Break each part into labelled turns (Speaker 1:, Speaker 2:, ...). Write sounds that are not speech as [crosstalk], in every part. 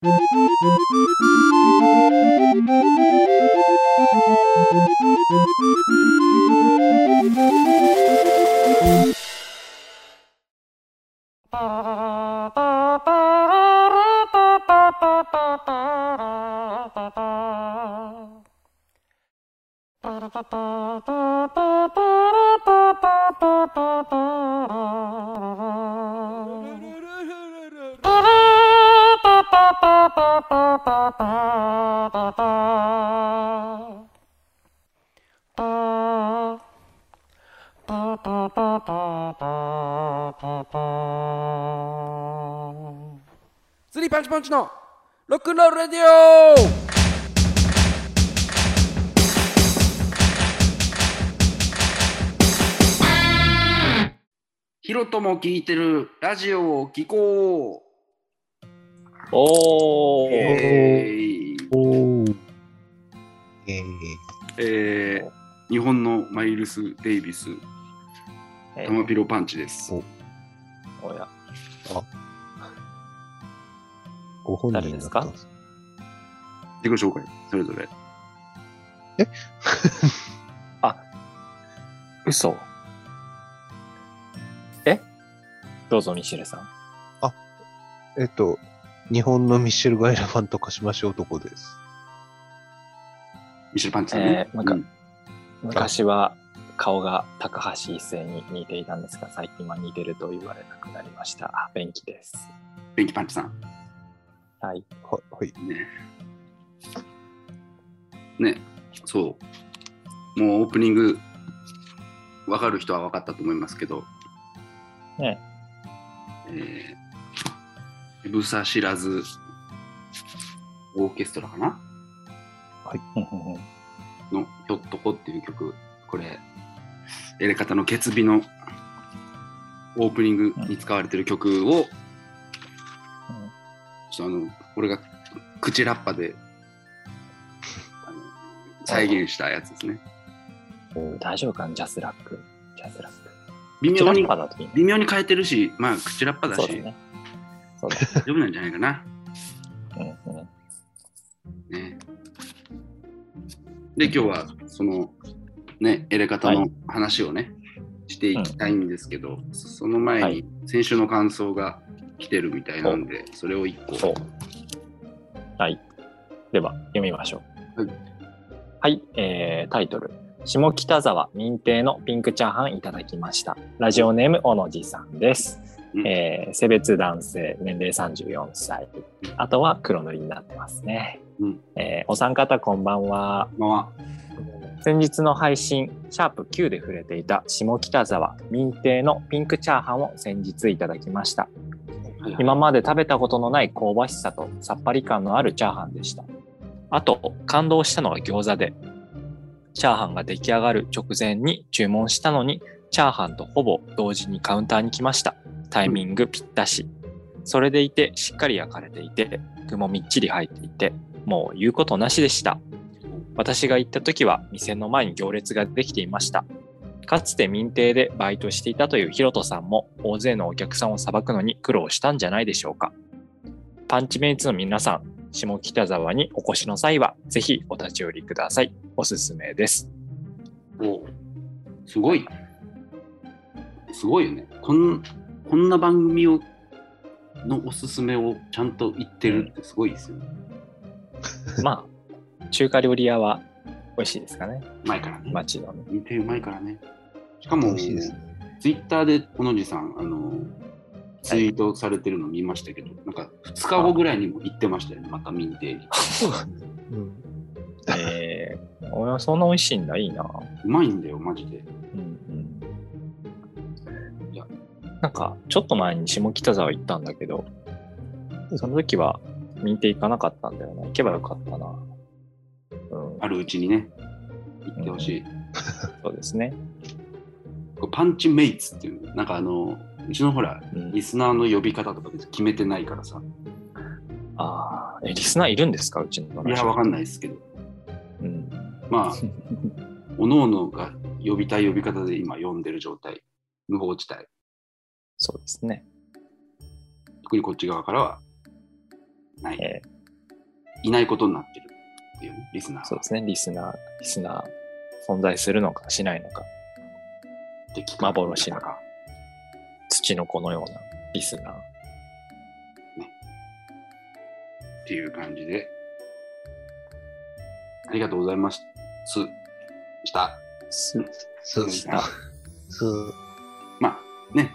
Speaker 1: スパンチパンチのロックンロールレディオ。ヒロトも聞いてるラジオを聞こう。
Speaker 2: おー。
Speaker 1: えー。
Speaker 3: おー。えー、
Speaker 1: えー日本のマイルス・デイビス、
Speaker 2: え
Speaker 1: タマピロパンチです。
Speaker 3: 本人
Speaker 2: 誰ですか？
Speaker 1: 自己紹介、それぞれ。[laughs]
Speaker 2: 嘘。え？どうぞ、ミシェルさん。
Speaker 3: えっと、日本のミッシェル・ガイラファンと化しましょう男です。
Speaker 1: ミシェルパンチさん？ね。
Speaker 2: えーなんか
Speaker 1: うん
Speaker 2: 昔は顔が高橋一生に似ていたんですが、最近は似てると言われなくなりました。便器です。
Speaker 1: ベンキパンチさん。
Speaker 2: はい。
Speaker 3: は、はい。
Speaker 1: ね。ね、そう。もうオープニング、わかる人は分かったと思いますけど、
Speaker 2: ね。
Speaker 1: えー、エブサ知らずオーケストラかな？[laughs] のひょっとこっていう曲、これ、エレ片のケツビのオープニングに使われてる曲を、ちょっとあの、俺が口ラッパで、再現したやつですね。
Speaker 2: 大丈夫かな？ジャスラック。ジャスラック。
Speaker 1: 微妙に。微妙に変えてるし、まあ、口ラッパだし、
Speaker 2: そうですね。
Speaker 1: 大丈夫なんじゃないかな。
Speaker 2: うんうん。
Speaker 1: ね。で、今日は、その、ね、エレカタの
Speaker 2: はい
Speaker 1: 話をね、していきたいんですけど、その前に、
Speaker 2: はい
Speaker 1: 先週の感想が来てるみたいなんで、それを一個。
Speaker 2: そう。はい。では、読みましょう。
Speaker 1: はい。
Speaker 2: はい、えー、タイトル。下北沢認定のピンクチャーハンいただきました。ラジオネーム、小野寺さんです。
Speaker 1: うん
Speaker 2: えー性別男性、年齢34歳。あとは黒塗りになってますね。
Speaker 1: うん
Speaker 2: えーお三方こんばんは。
Speaker 1: ま
Speaker 2: 先日の配信、シャープ Q で触れていた下北沢民定のピンクチャーハンを先日いただきました。今まで食べたことのない香ばしさとさっぱり感のあるチャーハンでした。あと、感動したのは餃子で、チャーハンが出来上がる直前に注文したのに、チャーハンとほぼ同時にカウンターに来ました。タイミングぴったし。それでいて、しっかり焼かれていて、具もみっちり入っていて、もう言うことなしでした。私が行った時は店の前に行列ができていました。かつて民邸でバイトしていたというヒロトさんも大勢のお客さんをさばくのに苦労したんじゃないでしょうか。パンチメイツの皆さん、下北沢にお越しの際はぜひお立ち寄りください。おすすめです。
Speaker 1: おすごい。すごいよね。こんこんな番組をのおすすめをちゃんと言ってるってすごいですよね。
Speaker 2: まあ、中華料理屋は美味しいですかね。
Speaker 1: 前からね。
Speaker 2: 街のね。
Speaker 1: 似てうまいからね。しかも、
Speaker 3: 美味しいですね。
Speaker 1: ツイッターで小野寺さん、あの、ツイートされてるの見ましたけど、なんか2日後ぐらいにも行ってましたよね、また民邸に。
Speaker 3: うん。[laughs]
Speaker 2: えー、おそんな美味しいんだ。いいな。
Speaker 1: うまいんだよ、マジで。
Speaker 2: うんうん
Speaker 1: いや
Speaker 2: なんか、ちょっと前に下北沢行ったんだけど、その時は民邸行かなかったんだよな。行けばよかったな。うん、
Speaker 1: あるうちにね、行ってほしい。
Speaker 2: そうですね。
Speaker 1: パンチメイツっていう、なんかあの、うちのほら、
Speaker 2: うん
Speaker 1: リスナーの呼び方とか決めてないからさ。
Speaker 2: ああ、え、リスナーいるんですか？うちの
Speaker 1: いや、わかん
Speaker 2: い。
Speaker 1: ないですけど。
Speaker 2: うん。
Speaker 1: まあ、[laughs] おのおのが呼びたい呼び方で今呼んでる状態。無法地帯。
Speaker 2: そうですね。
Speaker 1: 特にこっち側からは、ない、
Speaker 2: え
Speaker 1: いないことになってるっていうね、リスナーが
Speaker 2: そうですね、リスナー、リスナー、存在するのかしないのか、
Speaker 1: 敵か
Speaker 2: 幻の土の子のようなリスナー。
Speaker 1: っていう感じで、ありがとうございます。した。
Speaker 2: す、
Speaker 3: す、
Speaker 2: した。
Speaker 3: す、
Speaker 1: まあね、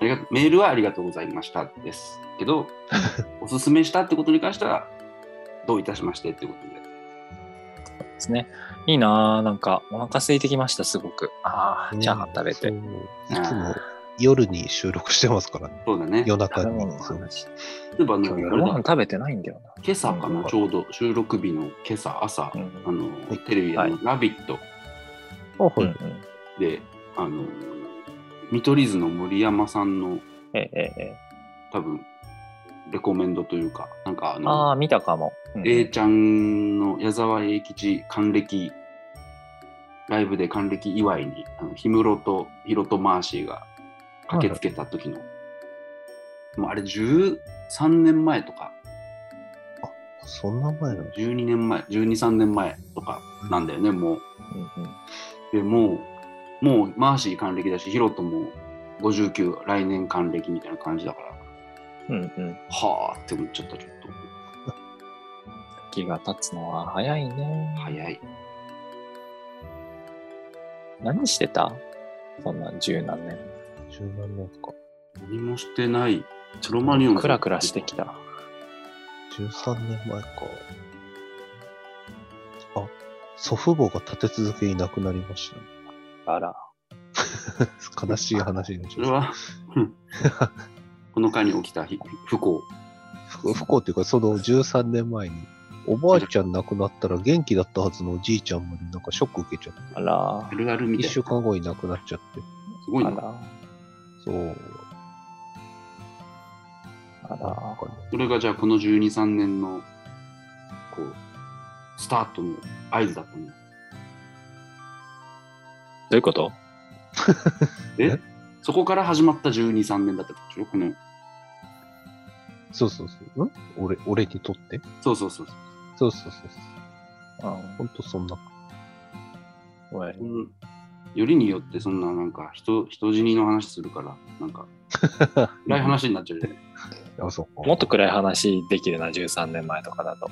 Speaker 1: ありがとメールはありがとうございましたです。けど、[laughs] おすすめしたってことに関しては、どういたしましてってことで。
Speaker 2: ですね。いいなぁ。なんか、お腹空いてきました、すごく。ああ、チャーハン食べて。
Speaker 3: いつも夜に収録してますからね。
Speaker 1: そうだね。
Speaker 3: 夜中に。そう
Speaker 2: 話。
Speaker 1: 例えばあの
Speaker 2: 今日夜ご飯食べてないんだよ
Speaker 1: 今朝かな、
Speaker 2: うん
Speaker 1: ちょうど収録日の今朝、朝、
Speaker 2: な。うん。
Speaker 1: あの、
Speaker 3: い
Speaker 1: テレビで、
Speaker 2: はい
Speaker 1: ラビット。で、あの、見取り図の森山さんの
Speaker 2: ええええ。
Speaker 1: 多分、レコメンドというか、なんかあ
Speaker 2: あ
Speaker 1: の、
Speaker 2: あ、見たかも。うん
Speaker 1: A ちゃんの矢沢永吉還暦、ライブで還暦祝いに、氷室とヒロとマーシーが駆けつけた時の、もうあれ13年前とか、
Speaker 3: そんな前の
Speaker 1: 12年前、12、3年前とかなんだよね、もう。
Speaker 2: うんうん。
Speaker 1: でもう、もうマーシー還暦だし、ヒロトも59、来年還暦みたいな感じだから、
Speaker 2: うんうん。
Speaker 1: はあって思っちゃった、ちょっと。
Speaker 2: 気が経つのは早いね。
Speaker 1: 早い。
Speaker 2: 何してた？そんな十何年。
Speaker 3: 十何年か。
Speaker 1: 何もしてない。チョロマニオン
Speaker 2: クラクラしてきた。
Speaker 3: 13年前か。あ、祖父母が立て続けに亡くなりましたね。
Speaker 2: あら。[laughs]
Speaker 3: 悲しい話になっちゃう。
Speaker 1: そ [laughs] この間に起きたひ不幸。
Speaker 3: 不不幸っていうか、その13年前に、おばあちゃん亡くなったら元気だったはずのおじいちゃんまでなんかショック受けちゃって、
Speaker 2: あら
Speaker 1: あ。るあるみ
Speaker 3: 一
Speaker 1: たいな。
Speaker 3: 週間後に亡くなっちゃって、
Speaker 1: すごいな。
Speaker 2: あら。
Speaker 3: そう。
Speaker 2: あら。
Speaker 3: なんかね
Speaker 1: それがじゃあこの12、3年の、こう、スタートの合図だったの。
Speaker 2: どういうこと？[laughs]
Speaker 1: え？
Speaker 3: え
Speaker 1: そこから始まった12、3年だったでしょ？この、
Speaker 3: そうそうそう。ん？俺、俺にとって？
Speaker 1: そうそうそう。
Speaker 3: そうそうそうそう。
Speaker 2: うん
Speaker 3: ほんとそんな。
Speaker 2: おい
Speaker 1: うんよりによってそんななんか人人死にの話するからなんか [laughs] 暗い話になっちゃうじゃない
Speaker 3: あ、そうか。
Speaker 2: もっと暗い話できるな、13年前とかだと。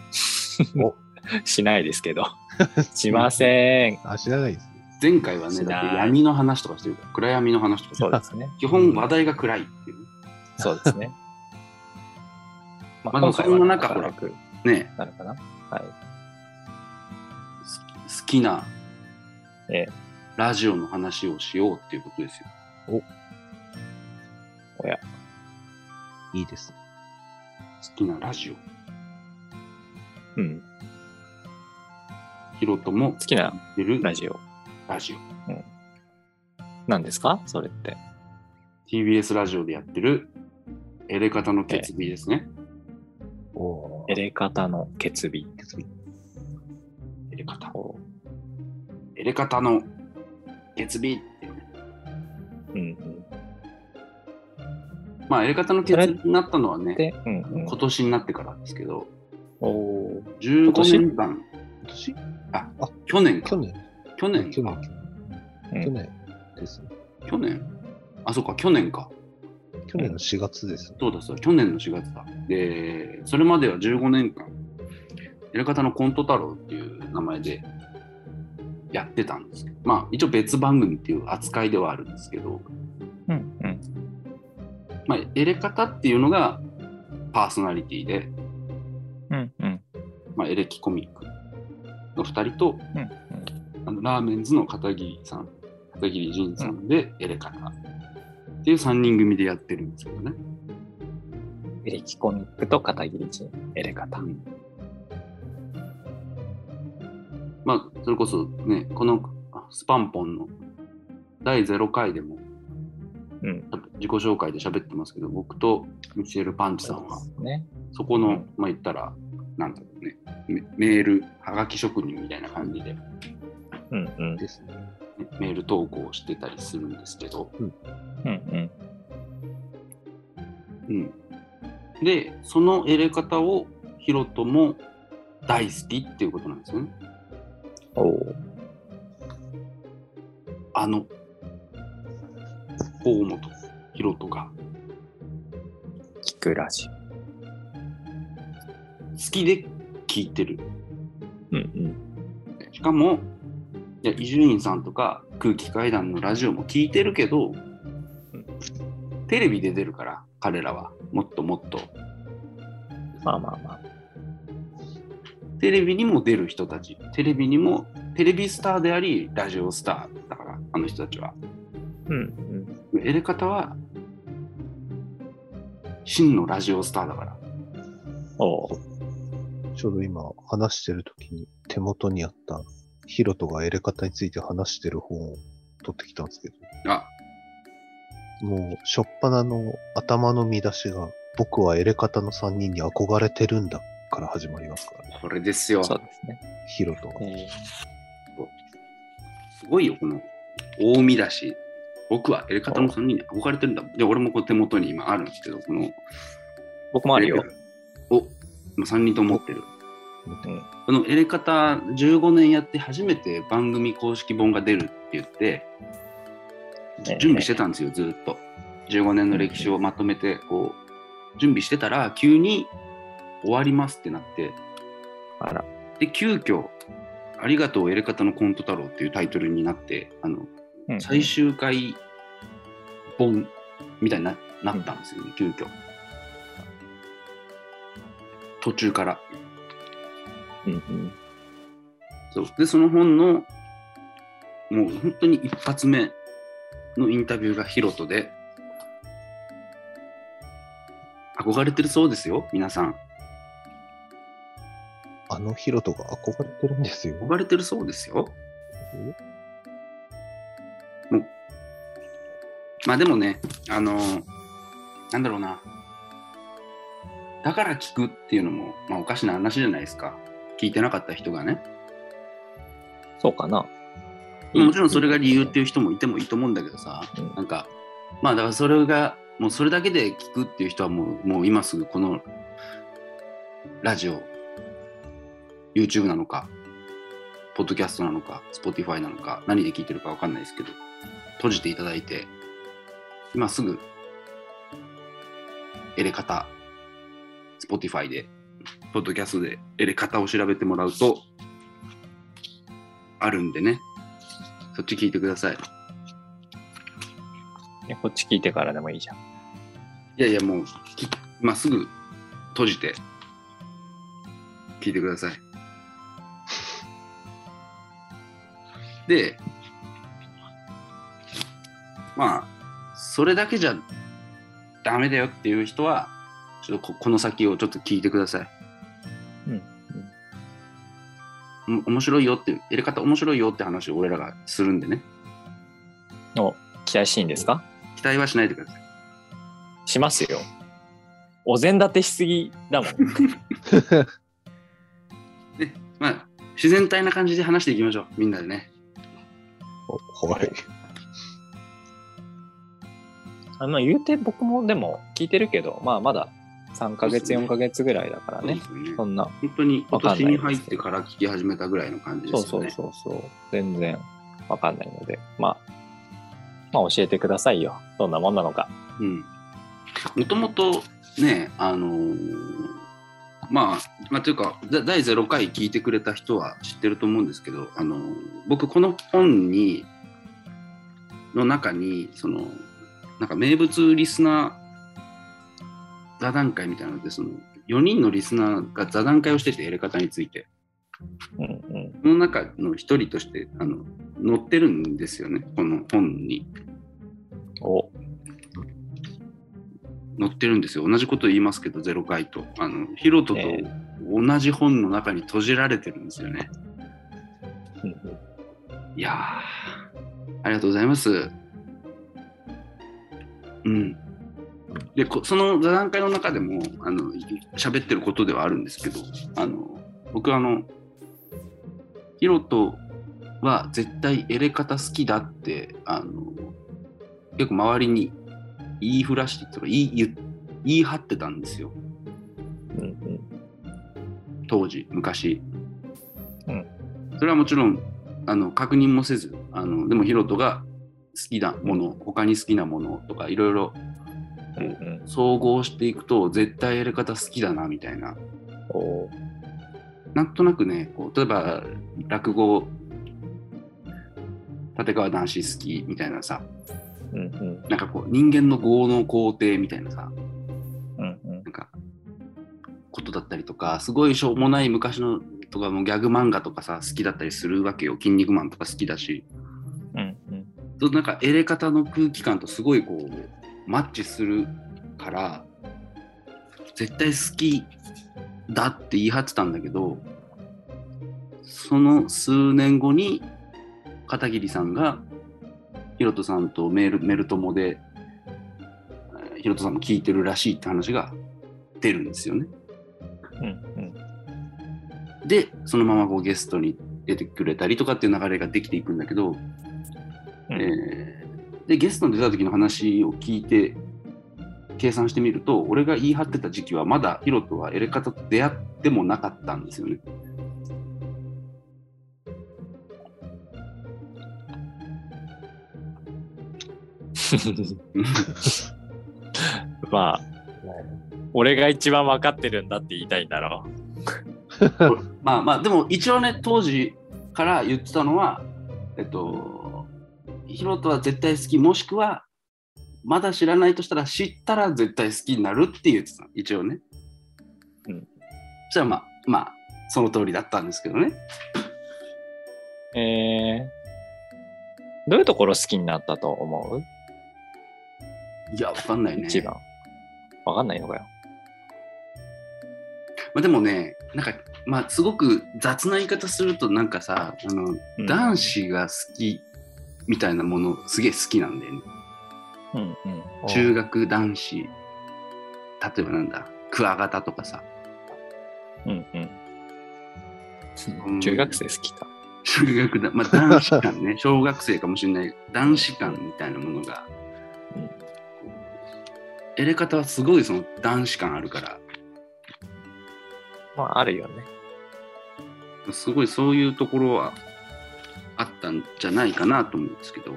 Speaker 3: お [laughs]
Speaker 2: しないですけど。[laughs] しません。
Speaker 3: あ、知らないです。
Speaker 1: 前回はねだって闇の話とかしてるから暗闇の話とか
Speaker 2: そうですね。
Speaker 1: 基本話題が暗いっていう
Speaker 2: そうですね。ま
Speaker 1: まあでもそんな中
Speaker 2: 明るく
Speaker 1: ね
Speaker 2: なるかな。はい。
Speaker 1: 好きな
Speaker 2: ええ
Speaker 1: ラジオの話をしようっていうことですよ
Speaker 2: おや。
Speaker 3: いいです。
Speaker 1: 好きなラジオ
Speaker 2: うん。
Speaker 1: ヒロトも
Speaker 2: 好きな
Speaker 1: やってる
Speaker 2: ラジオ。
Speaker 1: ラジオ
Speaker 2: 何ですか？それって。
Speaker 1: TBS ラジオでやってるエレカタの決意ですね、
Speaker 3: お
Speaker 2: エレカタの決日。
Speaker 1: エレカタ
Speaker 2: お
Speaker 1: エレカタの決意。っていうね
Speaker 2: うんうん。
Speaker 1: まあエレカタの決意になったのはね
Speaker 2: で、うんうん。
Speaker 1: 今年になってからですけど、
Speaker 2: おー。
Speaker 1: 15
Speaker 2: 年
Speaker 1: 年間、
Speaker 3: 今年？
Speaker 1: あ
Speaker 3: あ
Speaker 1: 去年か。
Speaker 3: 去年。
Speaker 1: 去年
Speaker 3: 去年。去年ですね。
Speaker 1: 去年？あ、そうか、去年か。
Speaker 3: 去年の4月です。
Speaker 1: そうだそうだ、去年の4月だ。で、それまでは15年間、やり方のコント太郎っていう名前でやってたんですけど、まあ一応別番組っていう扱いではあるんですけど、
Speaker 2: うんうん。
Speaker 1: まあエレカタっていうのがパーソナリティで、
Speaker 2: うんうん。
Speaker 1: まあエレキコミックの2人と、
Speaker 2: うんうん。
Speaker 1: あのラーメンズの片桐さん、片桐仁さんでエレカタっていう3人組でやってるんですけどね。
Speaker 2: エレキコミックと片桐仁、エレカタ。
Speaker 1: うんまあ、それこそね、このあスパンポンの第0回でも
Speaker 2: うん。
Speaker 1: 自己紹介で喋ってますけど、僕とミシェル・パンチさんは、
Speaker 2: ね。
Speaker 1: そこの、
Speaker 2: うん
Speaker 1: まあ言ったら、なんだろうね、メメール、はがき職人みたいな感じで、ね
Speaker 2: うんうん。
Speaker 3: ですね。
Speaker 1: メール投稿してたりするんですけど、
Speaker 2: うんうん。
Speaker 1: うん。で、そのエレ方をヒロトも大好きっていうことなんですよね。
Speaker 2: おお。
Speaker 1: あの、大本ヒロトが
Speaker 2: 聞くラジ
Speaker 1: 好きで聞いてる。
Speaker 2: オ。うんうん。
Speaker 1: しかも、いや伊集院さんとか空気階段のラジオも聞いてるけど、テレビで出るから、彼らは。もっともっと。
Speaker 2: まあまあまあ。
Speaker 1: テレビにも出る人たち。テレビにも、テレビスターであり、ラジオスターだから、あの人たちは。
Speaker 2: うんうん。
Speaker 1: エレ方は、真のラジオスターだから。
Speaker 2: おお。
Speaker 3: ちょうど今話してる時に手元にあったヒロトがエレ方について話してる本を取ってきたんですけど、
Speaker 1: あ、
Speaker 3: もう、しょっぱなの頭の見出しが、僕はエレ方の3人に憧れてるんだから始まりますからね。
Speaker 1: これですよ。
Speaker 2: そうですね。
Speaker 3: ヒロトが。
Speaker 2: え
Speaker 1: すごいよ、この大見出し。僕はエレ方の3人に憧れてるんだ。で、俺もこう手元に今あるんですけど、この。
Speaker 2: 僕もあるよ。
Speaker 1: お、3人とも持ってる。
Speaker 2: うん。
Speaker 1: このエレカタ15年やって初めて番組公式本が出るって言って、
Speaker 2: ええ
Speaker 1: 準備してたんですよ、ずっと。15年の歴史をまとめて、こう、準備してたら、急に終わりますってなって、
Speaker 2: あら。
Speaker 1: で、急遽、ありがとうエレカタのコント太郎っていうタイトルになって、あの、
Speaker 2: うん
Speaker 1: 最終回本みたいにななったんですよね、急遽。途中から。
Speaker 2: うんうん。
Speaker 1: そうで、その本の、もう本当に一発目のインタビューがヒロトで、憧れてるそうですよ、皆さん。
Speaker 3: あのヒロトが憧れてるんですよ。
Speaker 1: 憧れてるそうですよ。もう、まあでもね、あのなんだろうな。だから聞くっていうのも、まあおかしな話じゃないですか。聞いてなかった人がね。
Speaker 2: そうかな。
Speaker 1: もちろんそれが理由っていう人もいてもいいと思うんだけどさ、
Speaker 2: うん
Speaker 1: なんか、まあだからそれが、もうそれだけで聞くっていう人はもうもう今すぐこのラジオ、YouTube なのか、ポッドキャストなのか、Spotify なのか、何で聞いてるかわかんないですけど、閉じていただいて、今すぐ、エレカタ、Spotify で、ポッドキャストでエレカタを調べてもらうと、あるんでね、そっち聞いてください。
Speaker 2: ねこっち聞いてからでもいいじゃん。
Speaker 1: いやいや、もう、き今すぐ閉じて、聞いてください。で、まあ、それだけじゃダメだよっていう人は、ちょっとここの先をちょっと聞いてください。面白いよってやり方面白いよって話を俺らがするんでね。
Speaker 2: お、期待していいんですか？
Speaker 1: 期待はしないでください。
Speaker 2: しますよ。お膳立てしすぎだもん。
Speaker 1: で、[laughs] まあ、自然体な感じで話していきましょう。みんなでね。
Speaker 3: おはい。
Speaker 2: あの言うて僕もでも聞いてるけど、まあまだ3ヶ月、
Speaker 1: そうっすね
Speaker 2: 4ヶ月ぐらいだからね。
Speaker 1: そね
Speaker 2: そんな。
Speaker 1: 本当に今年に入ってから聞き始めたぐらいの感じで
Speaker 2: そう
Speaker 1: すよね。
Speaker 2: そうそうそう。全然わかんないので、まあ、まあ教えてくださいよ。どんなもんなのか。
Speaker 1: うん。もともとね、あのーまあ、まあ、というか、だ第0回聞いてくれた人は知ってると思うんですけど、あのー僕、この本に、の中に、その、なんか名物リスナー座談会みたいなので、その、4人のリスナーが座談会をしてて、やり方について。
Speaker 2: うんうん。
Speaker 1: その中の一人として、あの、載ってるんですよね、この本に。
Speaker 2: お、
Speaker 1: 載ってるんですよ。同じこと言いますけど、ゼロ回と。あの、ヒロトと
Speaker 2: え
Speaker 1: 同じ本の中に閉じられてるんですよね。
Speaker 2: うんうん
Speaker 1: いやー、ありがとうございます。うん。で、こその座談会の中でも、あの、喋ってることではあるんですけど、あの、僕はあの、ヒロトは絶対エレ方好きだって、あの、結構周りに言いふらしてとか言い言言い張ってたんですよ。当時、昔。
Speaker 2: うん
Speaker 1: それはもちろん、あの確認もせず、あのでもヒロトが好きなもの、他に好きなものとか、いろいろ
Speaker 2: うんうん。
Speaker 1: 総合していくと、絶対やり方好きだな、みたいな。なんとなくね、こう例えば落語、立川談志好きみたいなさ、
Speaker 2: うんうん。
Speaker 1: なんかこう人間の業の皇帝みたいなさ、
Speaker 2: うんうん。
Speaker 1: なんかことだったりとか、すごいしょうもない昔のとかもギャグ漫画とかさ、好きだったりするわけよ。筋肉マンとか好きだし、
Speaker 2: うん
Speaker 1: なんかエレ方の空気感とすごいこうマッチするから、絶対好きだって言い張ってたんだけど、その数年後に片桐さんがヒロトさんとメールメル友でえーヒロトさんも聞いてるらしいって話が出るんですよね。
Speaker 2: うんうん。
Speaker 1: で、そのままこうゲストに出てくれたりとかっていう流れができていくんだけど、
Speaker 2: うん
Speaker 1: えーでゲストに出た時の話を聞いて計算してみると俺が言い張ってた時期はまだヒロトはエレカタと出会ってもなかったんですよね。[laughs]
Speaker 2: まあ、俺が一番分かってるんだって言いたいんだろ [laughs]
Speaker 1: まあまあでも一応ね当時から言ってたのはえっとヒロトは絶対好きもしくはまだ知らないとしたら知ったら絶対好きになるって言ってた一応ね。
Speaker 2: うん。
Speaker 1: そしたらまあまあその通りだったんですけどね。
Speaker 2: う。えー、どういうところ好きになったと思う？
Speaker 1: いやわかんないね。
Speaker 2: 一番。分かんないのかよ。
Speaker 1: まあ、でもねなんかまあすごく雑な言い方するとなんかさあの、
Speaker 2: うん
Speaker 1: 男子が好きみたいなものすげえ好きなんだよね。
Speaker 2: うんうん。
Speaker 1: 中学男子例えばなんだクワガタとかさ
Speaker 2: うんう
Speaker 1: うん
Speaker 2: ん。中学生好きか。
Speaker 1: 中学だ、まあ、男子感ね [laughs] 小学生かもしれない男子感みたいなものが、
Speaker 2: うん
Speaker 1: エレ方はすごいその男子感あるから
Speaker 2: まあ、あるよね。
Speaker 1: すごいそういうところはあったんじゃないかなと思うんですけど。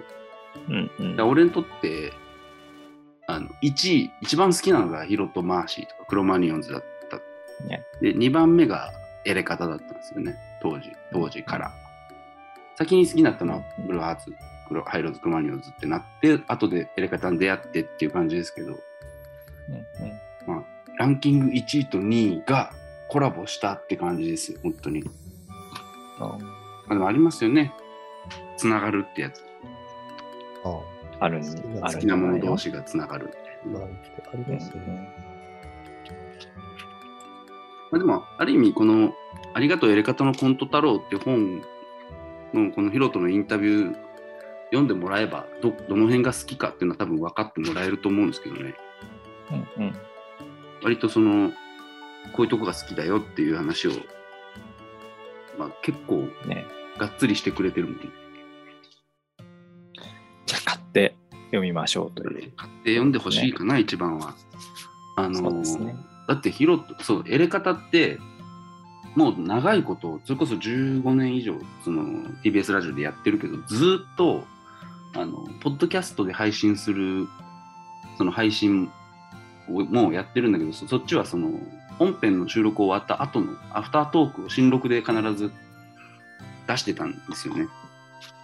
Speaker 2: うんうん。
Speaker 1: 俺にとってあの1位一番好きなのがヒロとマーシーとかクロマニオンズだった。
Speaker 2: ね。
Speaker 1: で2番目がエレカタだったんですよね。当時当時から。先に好きになったのはブルーハーツクロハイローズクロマニオンズってなって後でエレカタに出会ってっていう感じですけど。
Speaker 2: うんうん。
Speaker 1: まあランキング1位と2位がコラボしたって感じですよ本当に。まあでもありますよねつながるってやつ。
Speaker 3: あ
Speaker 2: あ。るん
Speaker 3: 好きな
Speaker 2: ある
Speaker 1: 好きなもの同士がつながる。
Speaker 3: ますよね。
Speaker 1: まあ、でも、ある意味、この、ありがとうやり方のコント太郎って本の、このヒロトのインタビュー読んでもらえば、ど、どの辺が好きかっていうのは多分分かってもらえると思うんですけどね。
Speaker 2: うんうん
Speaker 1: 割とその、こういうとこが好きだよっていう話を、まあ結構がっつりしてくれてるんで、
Speaker 2: じゃあ買って読みましょうという。
Speaker 1: 買って読んでほしいかな、一番は。あの
Speaker 2: ね。
Speaker 1: だってヒロト、そう、エレ方って、もう長いこと、それこそ15年以上、その TBS ラジオでやってるけど、ずっと、あの、ポッドキャストで配信する、その配信をもうやってるんだけど、そそっちはその、本編の収録終わった後のアフタートークを新録で必ず出してたんですよね。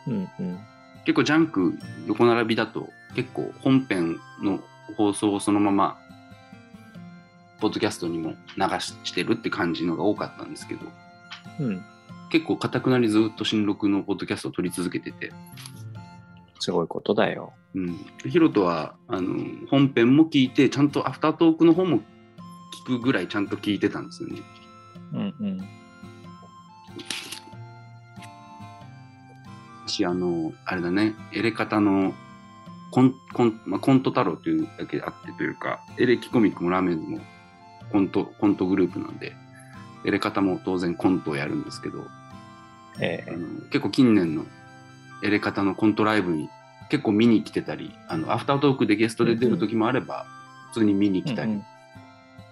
Speaker 2: うんうん。
Speaker 1: 結構ジャンク横並びだと結構本編の放送をそのままポッドキャストにも流してるって感じのが多かったんですけど
Speaker 2: うん。
Speaker 1: 結構かたくなにずっと新録のポッドキャストを撮り続けてて、
Speaker 2: すごいことだよ。
Speaker 1: うん、ヒロトはあの本編も聞いてちゃんとアフタートークの方も聞くぐらいちゃんと聞いてたんですよね。
Speaker 2: うんうん。
Speaker 1: しあのあれだねエレカタのコンコン,、まあ、コント太郎というだけあってというかエレキコミックもラーメンズもコントコントグループなんでエレカタも当然コントをやるんですけど
Speaker 2: え
Speaker 1: あの結構近年のエレカタのコントライブに結構見に来てたりあのアフタートークでゲストで出る時もあれば、普通に見に
Speaker 2: え
Speaker 1: 来たり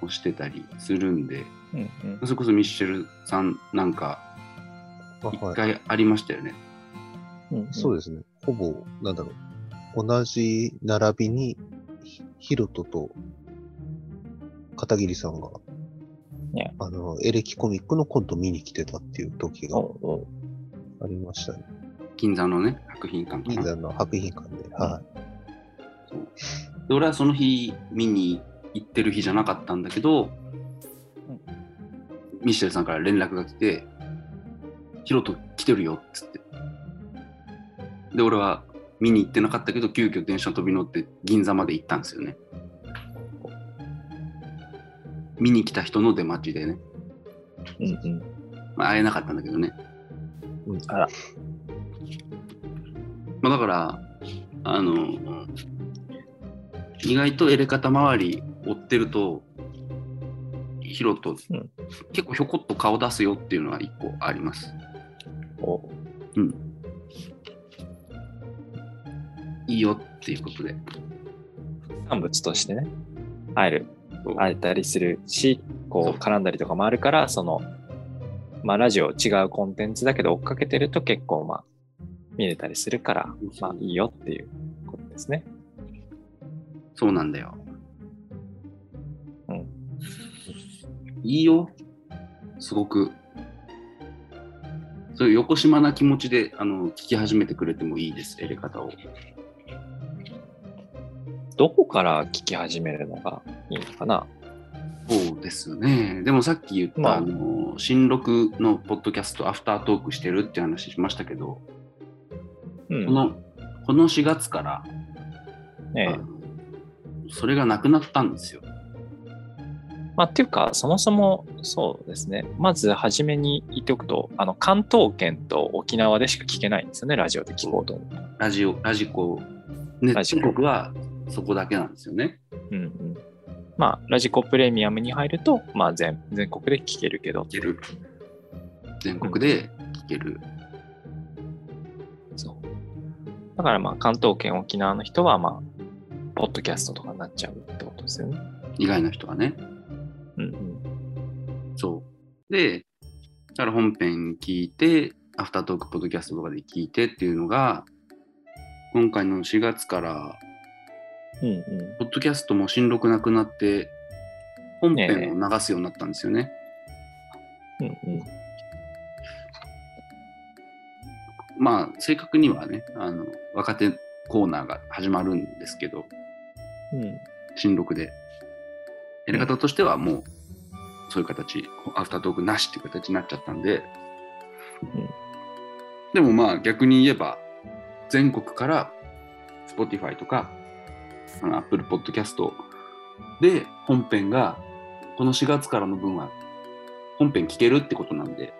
Speaker 1: もしてたりするんで、
Speaker 2: うんうん。
Speaker 1: それこそミッシェルさんなんか一回ありましたよね。
Speaker 3: そうですね。ほぼ、なんだろう。同じ並びに、ひヒロトと片桐さんが、
Speaker 2: ね
Speaker 3: あの、エレキコミックのコント見に来てたっていう時がありましたね。
Speaker 1: 銀座のね、博品館。
Speaker 3: 銀座の博品館で。は
Speaker 1: そうで俺はその日見に行ってる日じゃなかったんだけど、ミッシェルさんから連絡が来て、ヒロト来てるよっつって。で、俺は見に行ってなかったけど、急遽電車飛び乗って銀座まで行ったんですよね。見に来た人の出待ちでね、
Speaker 2: うんうん。
Speaker 1: まあ、会えなかったんだけどね。
Speaker 3: うん
Speaker 2: あら。
Speaker 1: まあ、だから、あの、意外とエレ方周り追ってると、ヒロト、
Speaker 2: うん
Speaker 1: 結構ひょこっと顔出すよっていうのは一個あります。
Speaker 2: お
Speaker 1: うん。いいよっていうことで。
Speaker 2: 産物としてね、会える
Speaker 1: そう、
Speaker 2: 会えたりするし、こ
Speaker 1: そう
Speaker 2: う絡んだりとかもあるから、その、まあラジオ違うコンテンツだけど追っかけてると結構まあ見れたりするから、まあいいよっていうことですね。
Speaker 1: そうなんだよ。
Speaker 2: うん。
Speaker 1: いいよ。すごく。そういう横島な気持ちであの聞き始めてくれてもいいです、エレ方を。
Speaker 2: どこから聞き始めるのがいいのかな？
Speaker 1: そうですね。でもさっき言った、
Speaker 2: まあ
Speaker 1: あの新録のポッドキャスト、アフタートークしてるって話しましたけど、
Speaker 2: うん。
Speaker 1: このこの4月から、
Speaker 2: ええ
Speaker 1: あのそれがなくなったんですよ。
Speaker 2: まあ、っていうか、そもそもそうですね。まず初めに言っておくと、あの、関東圏と沖縄でしか聞けないんですよね、ラジオで聞こうと思うと。
Speaker 1: ラジオ、ラジコ、ね、
Speaker 2: ラジコ
Speaker 1: 全国はそこだけなんですよね。
Speaker 2: うんうん。まあ、ラジコプレミアムに入ると、まあ全、全国で聞けるけど
Speaker 1: 聞、ける。全国で聞ける。
Speaker 2: そう。だからまあ、関東圏、沖縄の人は、まあ、ポッドキャストとかになっちゃうってことですよね。
Speaker 1: 以外の人はね。
Speaker 2: うんうん。
Speaker 1: そう。で、だから本編聞いて、アフタートークポッドキャストとかで聞いてっていうのが、今回の4月から、
Speaker 2: うんうん。
Speaker 1: ポッドキャストも新録なくなって、本編を流すようになったんですよね。
Speaker 2: うんうん。
Speaker 1: まあ、正確にはね、あの、若手コーナーが始まるんですけど、
Speaker 2: うん。
Speaker 1: 新録で。やり方としてはもう、そういう形、アフタートークなしっていう形になっちゃったんで、
Speaker 2: うん
Speaker 1: でもまあ逆に言えば、全国から Spotify とか、あの Apple Podcast で本編が、この4月からの分は本編聞けるってことなんで、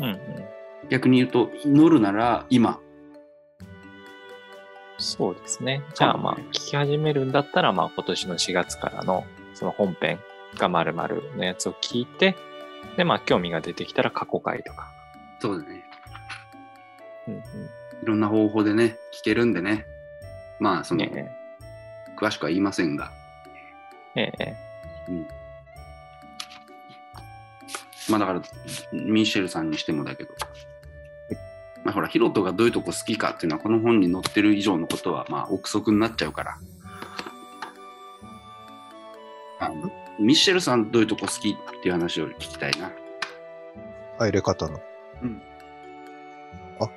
Speaker 2: うんうん。
Speaker 1: 逆に言うと、祈るなら今、
Speaker 2: そうですね。じゃあまあ、聞き始めるんだったら、まあ今年の4月からのその本編が〇〇のやつを聞いて、でまあ興味が出てきたら過去回とか。
Speaker 1: そうだね、
Speaker 2: うんうん。
Speaker 1: いろんな方法でね、聞けるんでね、まあその、
Speaker 2: ね
Speaker 1: 詳しくは言いませんが、
Speaker 2: え、ええ、
Speaker 1: うんまあだから、ミシェルさんにしてもだけど、まあほら、ヒロトがどういうとこ好きかっていうのは、この本に載ってる以上のことは、まあ憶測になっちゃうから。あのミシェルさんどういうとこ好きっていう話を聞きたいな。
Speaker 3: 入れ方の。
Speaker 1: うん
Speaker 3: あ、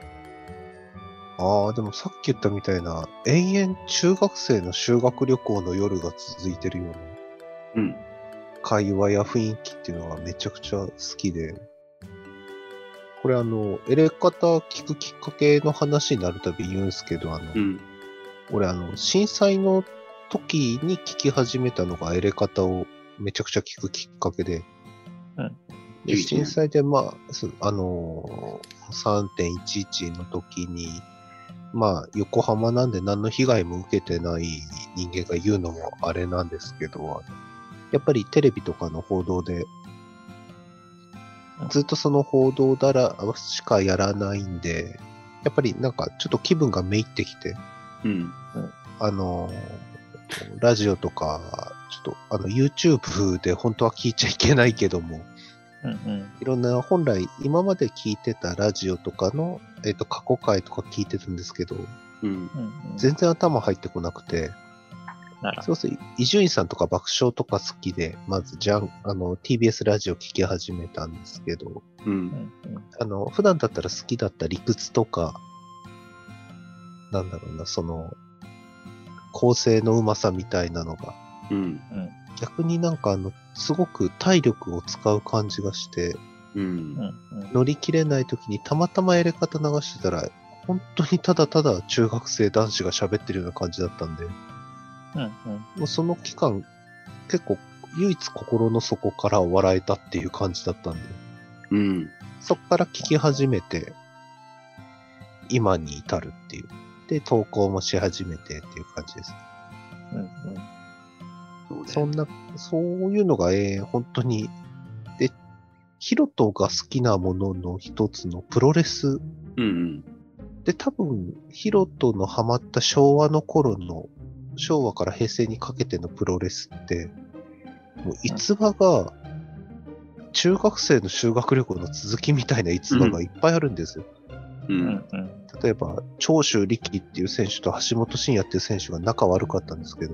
Speaker 3: ああ、でもさっき言ったみたいな、延々中学生の修学旅行の夜が続いてるような
Speaker 1: うん。
Speaker 3: 会話や雰囲気っていうのがめちゃくちゃ好きで、これあの、エレ方聞くきっかけの話になるたび言うんですけど、あの、
Speaker 1: うん。
Speaker 3: 俺あの、震災の時に聞き始めたのがエレ方をめちゃくちゃ聞くきっかけで、
Speaker 2: うん
Speaker 3: で
Speaker 1: 11年
Speaker 3: 震災でまあ、すあのー、3.11の時に、まあ、横浜なんで何の被害も受けてない人間が言うのもあれなんですけど、やっぱりテレビとかの報道で、ずっとその報道だらしかやらないんで、やっぱりなんかちょっと気分がめいってきて、
Speaker 1: うん。
Speaker 3: あの、ラジオとか、ちょっとあの YouTube で本当は聞いちゃいけないけども、
Speaker 2: うんうん。
Speaker 3: いろんな本来今まで聞いてたラジオとかの、えっと過去回とか聞いてるんですけど、
Speaker 1: うん。
Speaker 2: うんうん、
Speaker 3: 全然頭入ってこなくて、そうすると伊集院さんとか爆笑とか好きで、まずじゃん、あの、TBS ラジオ聞き始めたんですけど、
Speaker 1: う。
Speaker 2: うんん
Speaker 3: あの、普段だったら好きだった理屈とか、なんだろうな、その、構成のうまさみたいなのが、
Speaker 1: うん。
Speaker 2: うん
Speaker 3: 逆になんかあの、すごく体力を使う感じがして、
Speaker 1: うん。
Speaker 2: うんうん
Speaker 3: 乗り切れない時にたまたまやり方流してたら、本当にただただ中学生男子が喋ってるような感じだったんで、
Speaker 2: うんうん
Speaker 3: もうその期間、結構唯一心の底から笑えたっていう感じだったんで、
Speaker 1: うん。
Speaker 3: そこから聞き始めて、今に至るっていう。で、投稿もし始めてっていう感じです。
Speaker 1: そ
Speaker 3: んな、そういうのが、えー本当に、で、ヒロトが好きなものの一つのプロレス
Speaker 1: うんうん。
Speaker 3: で、多分、ヒロトのハマった昭和の頃の、昭和から平成にかけてのプロレスって、もう逸話が、中学生の修学旅行の続きみたいな逸話がいっぱいあるんですよ。
Speaker 1: う。
Speaker 2: うんんうん
Speaker 3: 例えば、長州力っていう選手と橋本真也っていう選手が仲悪かったんですけど、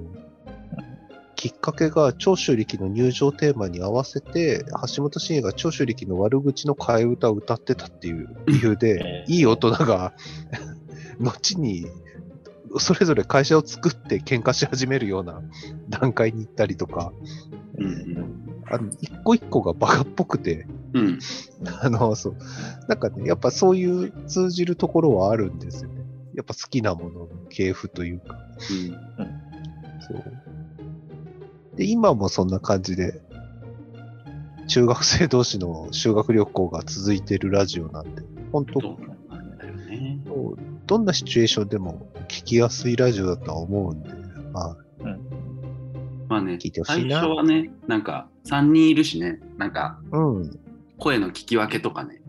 Speaker 3: きっかけが長州力の入場テーマに合わせて、橋本真也が長州力の悪口の替え歌を歌ってたっていう理由で
Speaker 2: え、ー
Speaker 3: いい大人が、[laughs] 後に、それぞれ会社を作って喧嘩し始めるような段階に行ったりとか、
Speaker 1: うんうん。
Speaker 3: あの一個一個がバカっぽくて、
Speaker 1: うん。
Speaker 3: あの、そう。なんかね、やっぱそういう通じるところはあるんですよね。やっぱ好きなものの系譜というか。そう。で、今もそんな感じで、中学生同士の修学旅行が続いてるラジオなんで、本当
Speaker 1: そうなんだよね。
Speaker 3: どんなシチュエーションでも聞きやすいラジオだとは思うんで、まあ、
Speaker 1: まあね
Speaker 3: 聞いて、ほし
Speaker 1: 最
Speaker 3: いな。
Speaker 1: 初はね、なんか3人いるしね、なんか
Speaker 3: うん、
Speaker 1: 声の聞き分けとかね、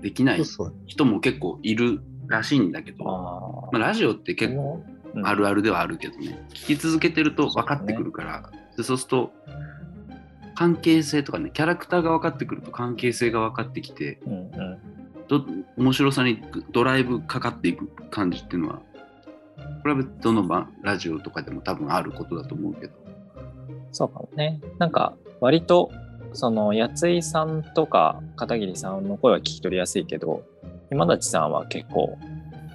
Speaker 1: できない。人も結構いるらしいんだけど、
Speaker 2: あ
Speaker 1: まあ、ラジオって結構
Speaker 2: 構
Speaker 1: あるあるではあるけどね、聞き続けてると分かってくるから、でそうすると、関係性とかね、キャラクターが分かってくると関係性が分かってきて、
Speaker 2: うんうん
Speaker 1: ど面白さにドライブかかっていく感じっていうのは、これはどの番ラジオとかでも多分あることだと思うけど。
Speaker 2: そうかもね。なんか、割と、その、八井さんとか片桐さんの声は聞き取りやすいけど、今立さんは結構、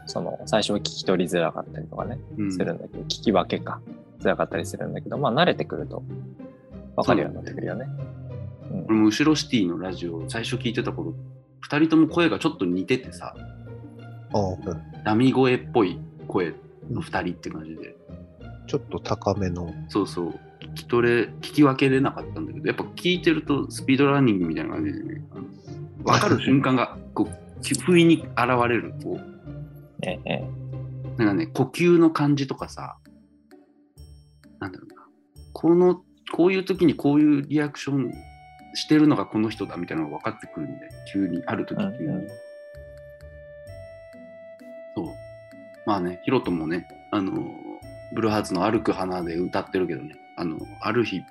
Speaker 2: その、最初は聞き取りづらかったりとかね、
Speaker 1: うん
Speaker 2: するんだけど、聞き分けか、づらかったりするんだけど、まあ、慣れてくると、分かるようになってくるよね。うん。
Speaker 1: 俺も後ろシティのラジオ最初聞いてた頃2人とも声がちょっと似ててさ
Speaker 3: ああ、うん。
Speaker 1: ダミ声っぽい声の2人って感じで。
Speaker 3: ちょっと高めの。
Speaker 1: そうそう。聞き取れ聞き分けれなかったんだけどやっぱ聞いてるとスピードランニングみたいな感じでね。分かる。瞬間がこう不意に現れるこう
Speaker 2: ええ。
Speaker 1: なんかね呼吸の感じとかさなんだろうな。このこういう時にこういうリアクションしてるのがこの人だみたいなのが分かってくるんで急にある時急に、
Speaker 2: うんうん。
Speaker 1: そう。まあねヒロトもねあのブルーハーツの歩く花で歌ってるけどね。あのある日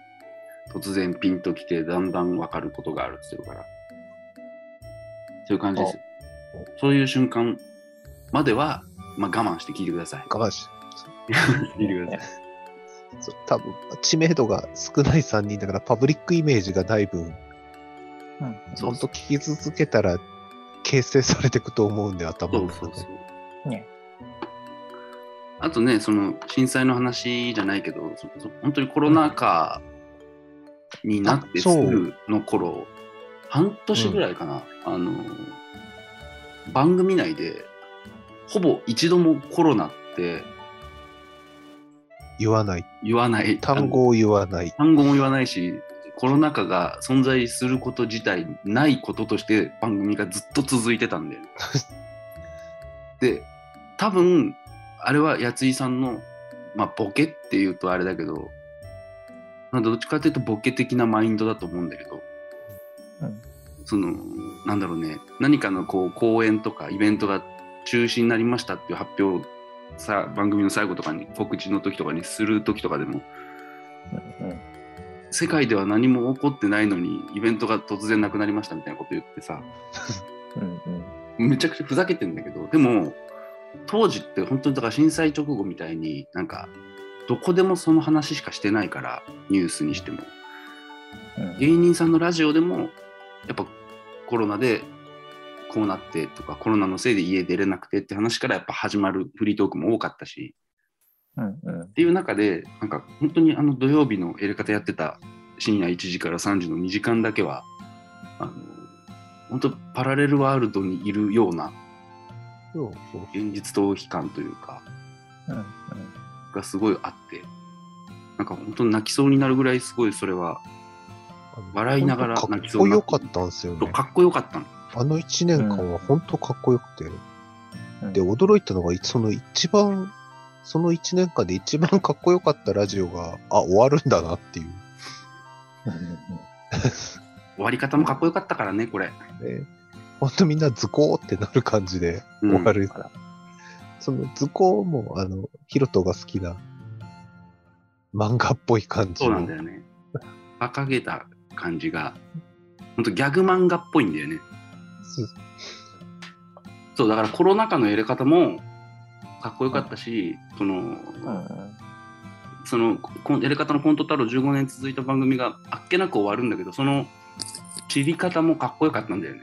Speaker 1: 突然ピンときてだんだん分かることがあるって言ってるから。そういう感じです。よそういう瞬間までは、まあ、我慢して聞いてください。
Speaker 3: 我慢し。[laughs]
Speaker 1: 聞いてください
Speaker 3: 多分知名度が少ない3人だからパブリックイメージがだいぶ
Speaker 2: うん。
Speaker 1: そう
Speaker 3: 本当聞き続けたら形成されていくと思うんで頭の中で。
Speaker 1: そうそうそう。
Speaker 2: ね。
Speaker 1: あとね、その震災の話じゃないけど、そそ本当にコロナ禍になってすぐの頃、半年ぐらいかな、あの、番組内で、ほぼ一度もコロナって
Speaker 3: 言わない
Speaker 1: 言わない。
Speaker 3: 単語を言わない
Speaker 1: 単語も言わないし、コロナ禍が存在すること自体ないこととして番組がずっと続いてたんで。[laughs] で、多分、あれは八井さんの、まあ、ボケっていうとあれだけど、まあ、どっちかというとボケ的なマインドだと思うんだけど、
Speaker 2: うん
Speaker 1: その、なんだろうね、何かのこう公演とかイベントが中止になりましたっていう発表さ番組の最後とかに告知の時とかにする時とかでも
Speaker 2: うんうん。
Speaker 1: 世界では何も起こってないのにイベントが突然なくなりましたみたいなこと言ってさ
Speaker 2: うんうん。
Speaker 1: めちゃくちゃふざけてんだけどでも当時って本当にだから震災直後みたいになんかどこでもその話しかしてないからニュースにしても。
Speaker 2: うん。
Speaker 1: 芸人さんのラジオでもやっぱコロナでこうなってとかコロナのせいで家出れなくてって話からやっぱ始まるフリートークも多かったし。
Speaker 2: うんうん。
Speaker 1: っていう中でなんか本当にあの土曜日のやり方やってた深夜1時から3時の2時間だけはあの本当パラレルワールドにいるような現実逃避感というか
Speaker 2: うんうん。
Speaker 1: がすごいあってなんか本当に泣きそうになるぐらいすごいそれは笑いながら泣きそうになって。
Speaker 3: こよかったんですよね。
Speaker 1: かっこよかったの。
Speaker 3: あの1年間は本当かっこよくて。
Speaker 2: うん
Speaker 3: で、驚いたのが、その一番、その1年間で一番かっこよかったラジオが、あ、終わるんだなっていう。
Speaker 2: うんうん
Speaker 1: 終わり方もかっこよかったからね、これ。
Speaker 3: ね、本当みんなズコーってなる感じで
Speaker 1: うん
Speaker 3: 終わるから。そのズコーも、あの、ヒロトが好きな漫画っぽい感じ
Speaker 1: そうなんだよね。馬鹿げた感じが、本当ギャグ漫画っぽいんだよね。
Speaker 3: そう
Speaker 1: だからコロナ禍のやり方もかっこよかったし、その、
Speaker 2: うん
Speaker 1: そのこやり方のコント太郎15年続いた番組があっけなく終わるんだけど、その切り方もかっこよかったんだよね。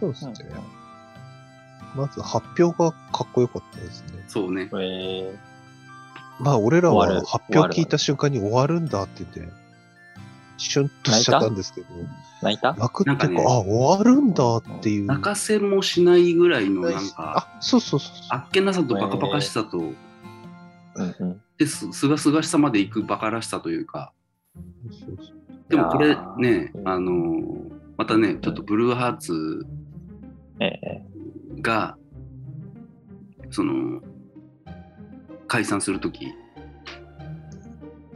Speaker 3: そうです
Speaker 2: うん
Speaker 3: ね。まず発表がかっこよかったですね。
Speaker 1: そうね。
Speaker 3: まあ、俺らは発表聞いた瞬間に終わるんだって言って、シュンとしちゃったんですけど、
Speaker 2: ー泣いた？
Speaker 3: 泣くっていうか、
Speaker 1: なんかね。
Speaker 3: あ、終わるんだっていう。
Speaker 1: 泣かせもしないぐらいのなんか、
Speaker 3: あ、そうそうそうそう。
Speaker 1: あっけなさとバカバカしさと、
Speaker 2: うんうん
Speaker 1: ですすがすがしさまでいくバカらしさというか、
Speaker 3: そうそう
Speaker 1: でもこれね
Speaker 2: う、ん
Speaker 1: あのーまたね、ちょっとブルーハーツ
Speaker 2: ええ。
Speaker 1: が、その、解散するとき、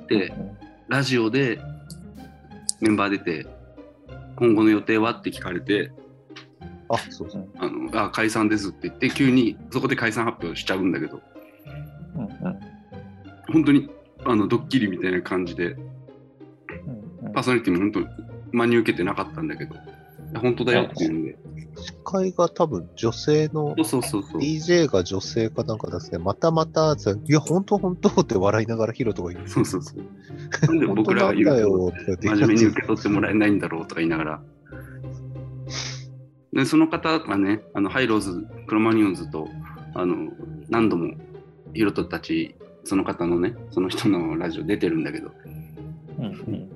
Speaker 1: で、ラジオでメンバー出て、今後の予定はって聞かれて、
Speaker 3: あ、そうそう。
Speaker 1: あのあ解散ですって言って、急にそこで解散発表しちゃうんだけど、
Speaker 2: うんうん
Speaker 1: 本当にあのドッキリみたいな感じで、
Speaker 2: うんうん
Speaker 1: パーソナリティも本当、真に受けてなかったんだけど、本当だよっていうんで、
Speaker 3: 司会が多分女性の
Speaker 1: そうそうそう。
Speaker 3: DJ が女性かなんかですね、またまた、いや、本当本当って笑いながらヒロトが言う。
Speaker 1: そうそうそう。なんで僕らが言うと真面目に受け取ってもらえないんだろうとか言いながら。で、その方がね、あのハイローズ、クロマニオンズと、あの、何度もヒロトたち、その方のね、その人のラジオ出てるんだけど、
Speaker 2: うんうん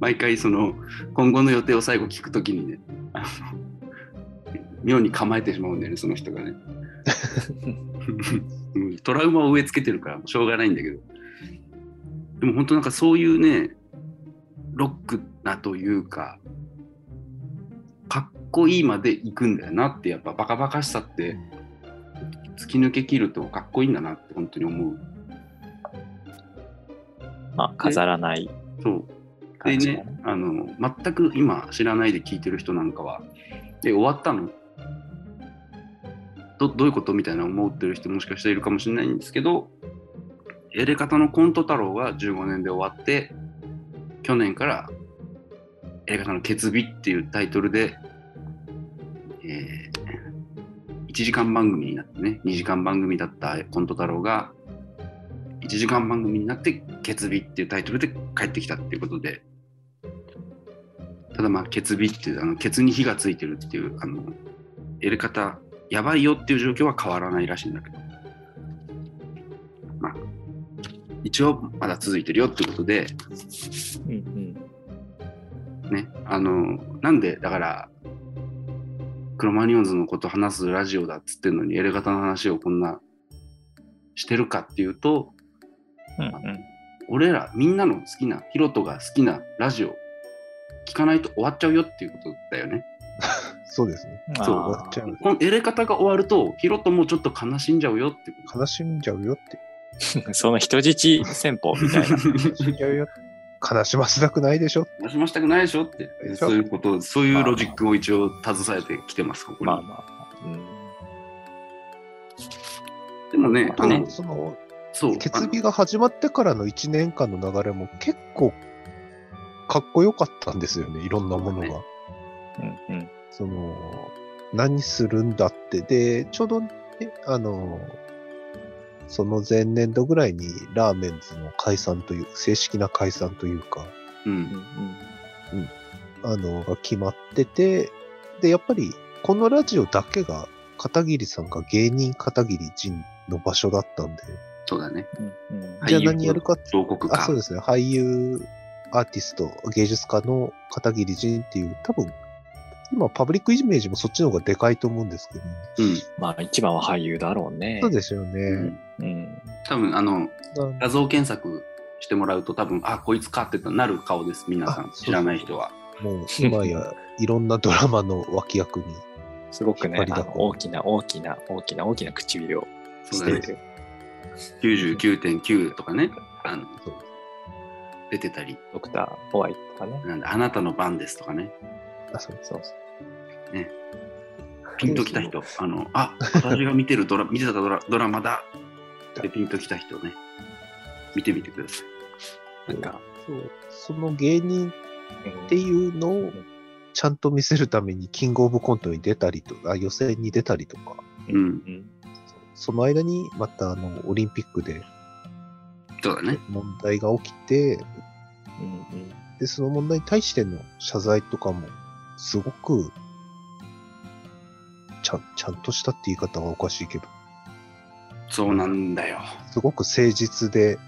Speaker 1: 毎回その、今後の予定を最後聞くときにね、あの妙に構えてしまうんだよね、その人がね。[laughs] うんトラウマを植え付けてるからしょうがないんだけどでも本当なんかそういうねロックなというかかっこいいまで行くんだよなってやっぱバカバカしさって突き抜け切るとかっこいいんだなって本当に思う。
Speaker 2: まあ飾らない
Speaker 1: そう。でね。あの全く今知らないで聞いてる人なんかは「え終わったの？どどういうこと?」みたいな思ってる人もしかしたらいるかもしれないんですけどやり方のコント太郎が15年で終わって去年から「やり方の決日」っていうタイトルで、え1時間番組になってね2時間番組だったコント太郎が1時間番組になって「決日」っていうタイトルで帰ってきたっていうことでただまあ決日っていうあのケツに火がついてるっていうあのやり方やばいよっていう状況は変わらないらしいんだけど。一応まだ続いてるよっていうことで
Speaker 2: うんうん
Speaker 1: ねあのなんでだからクロマニオンズのこと話すラジオだっつってんのにやり方の話をこんなしてるかっていうと
Speaker 2: うんうん
Speaker 1: 俺らみんなの好きなヒロトが好きなラジオ聞かないと終わっちゃうよっていうことだよね。[laughs]
Speaker 3: そうですね。
Speaker 1: そう
Speaker 3: 終わっちゃう。
Speaker 1: このやり方が終わるとヒロトもちょっと悲しんじゃうよって
Speaker 3: 悲しんじゃうよって。[laughs]
Speaker 2: その人質戦法みたいな。
Speaker 3: 悲しんじゃうよ。悲しませたくないでしょ。
Speaker 1: と。出しましたくないでしょってそういうことそういうロジックを一応携えてきてますここに。
Speaker 2: まあまあ。うん
Speaker 1: でもねあの
Speaker 3: とその、
Speaker 1: そう
Speaker 3: 決日が始まってからの1年間の流れも結構かっこよかったんですよね、いろんなものが。
Speaker 2: うんうん。
Speaker 3: その、何するんだって。で、ちょうどね、あの、その前年度ぐらいにラーメンズの解散という、正式な解散というか、
Speaker 1: う。
Speaker 2: うんん
Speaker 3: あの、が決まってて、で、やっぱり、このラジオだけが、片桐さんが芸人片桐仁の場所だったんで、
Speaker 1: そうだね。
Speaker 2: うんうん
Speaker 3: じゃあ何やるかってあ、
Speaker 1: 彫刻家
Speaker 3: そう。ですね。俳優、アーティスト、芸術家の片桐仁っていう、多分、今、パブリックイメージもそっちの方がでかいと思うんですけど、
Speaker 1: うん。
Speaker 2: まあ一番は俳優だろうね。
Speaker 3: そうですよ
Speaker 1: う
Speaker 3: ね
Speaker 1: ん。
Speaker 2: うん。
Speaker 1: 多分あの、画像検索してもらうと多分、あ、こいつかってなる顔です。皆さん。知らない人は。
Speaker 3: もう、今や、いろんなドラマの脇役に。
Speaker 2: すごくね大きな大きな大きな大きな唇を。している。
Speaker 1: 99.9とかね。あの出てたり。
Speaker 2: ドクターホワイトとかね。
Speaker 1: なんで、あなたの番ですとかね。
Speaker 3: あ、そう
Speaker 2: そうそう。[laughs]
Speaker 1: ピンときた人。あの、あ、私が見てるドラ、[laughs] 見てたドラドラマだ。で、ピンときた人ね。見てみてください。
Speaker 2: なんか、
Speaker 3: そうその芸人
Speaker 2: うん
Speaker 3: っていうのをちゃんと見せるためにキングオブコントに出たりとか、予選に出たりとか、
Speaker 1: うん。
Speaker 2: うん
Speaker 3: その間にまたあのオリンピックで
Speaker 1: そうだね。
Speaker 3: 問題が起きて、
Speaker 2: うん
Speaker 3: で、その問題に対しての謝罪とかも、すごく、ちゃん、ちゃんとしたって言い方はおかしいけど、
Speaker 1: そうなんだよ。
Speaker 3: すごく誠実で、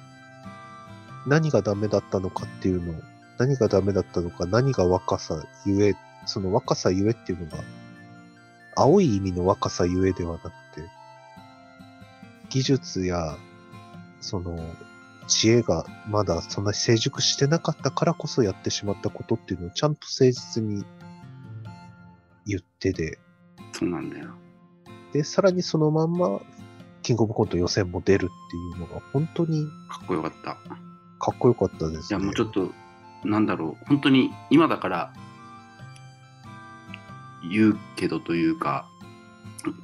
Speaker 3: 何がダメだったのかっていうのを、何がダメだったのか、何が若さゆえ、その若さゆえっていうのが、青い意味の若さゆえではなくて、技術や、その、知恵がまだそんなに成熟してなかったからこそやってしまったことっていうのをちゃんと誠実に言ってで、
Speaker 1: そうなんだよ。
Speaker 3: で、さらにそのまんま、キングオブコント予選も出るっていうのが本当に
Speaker 1: かっこよかった。
Speaker 3: かっこよかったです
Speaker 1: いや、
Speaker 3: ね。
Speaker 1: もうちょっと、なんだろう。本当に、今だから、言うけどというか、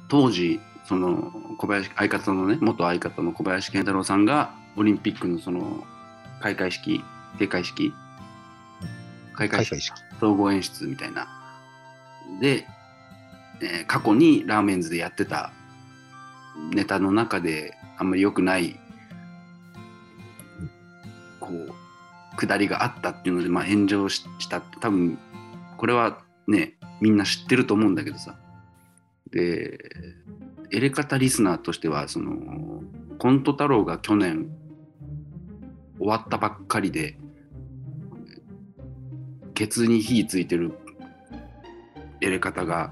Speaker 1: 当時、その、小林、相方のね、元相方の小林健太郎さんが、オリンピックのその、開会式、閉会式？開会式。総合演出みたいな。で、えー過去にラーメンズでやってたネタの中であんまり良くない、こう、下りがあったっていうので、まあ、炎上しした。多分、これはね、みんな知ってると思うんだけどさ。で、エレカタリスナーとしては、その、コント太郎が去年終わったばっかりで、ケツに火ついてるエレ方が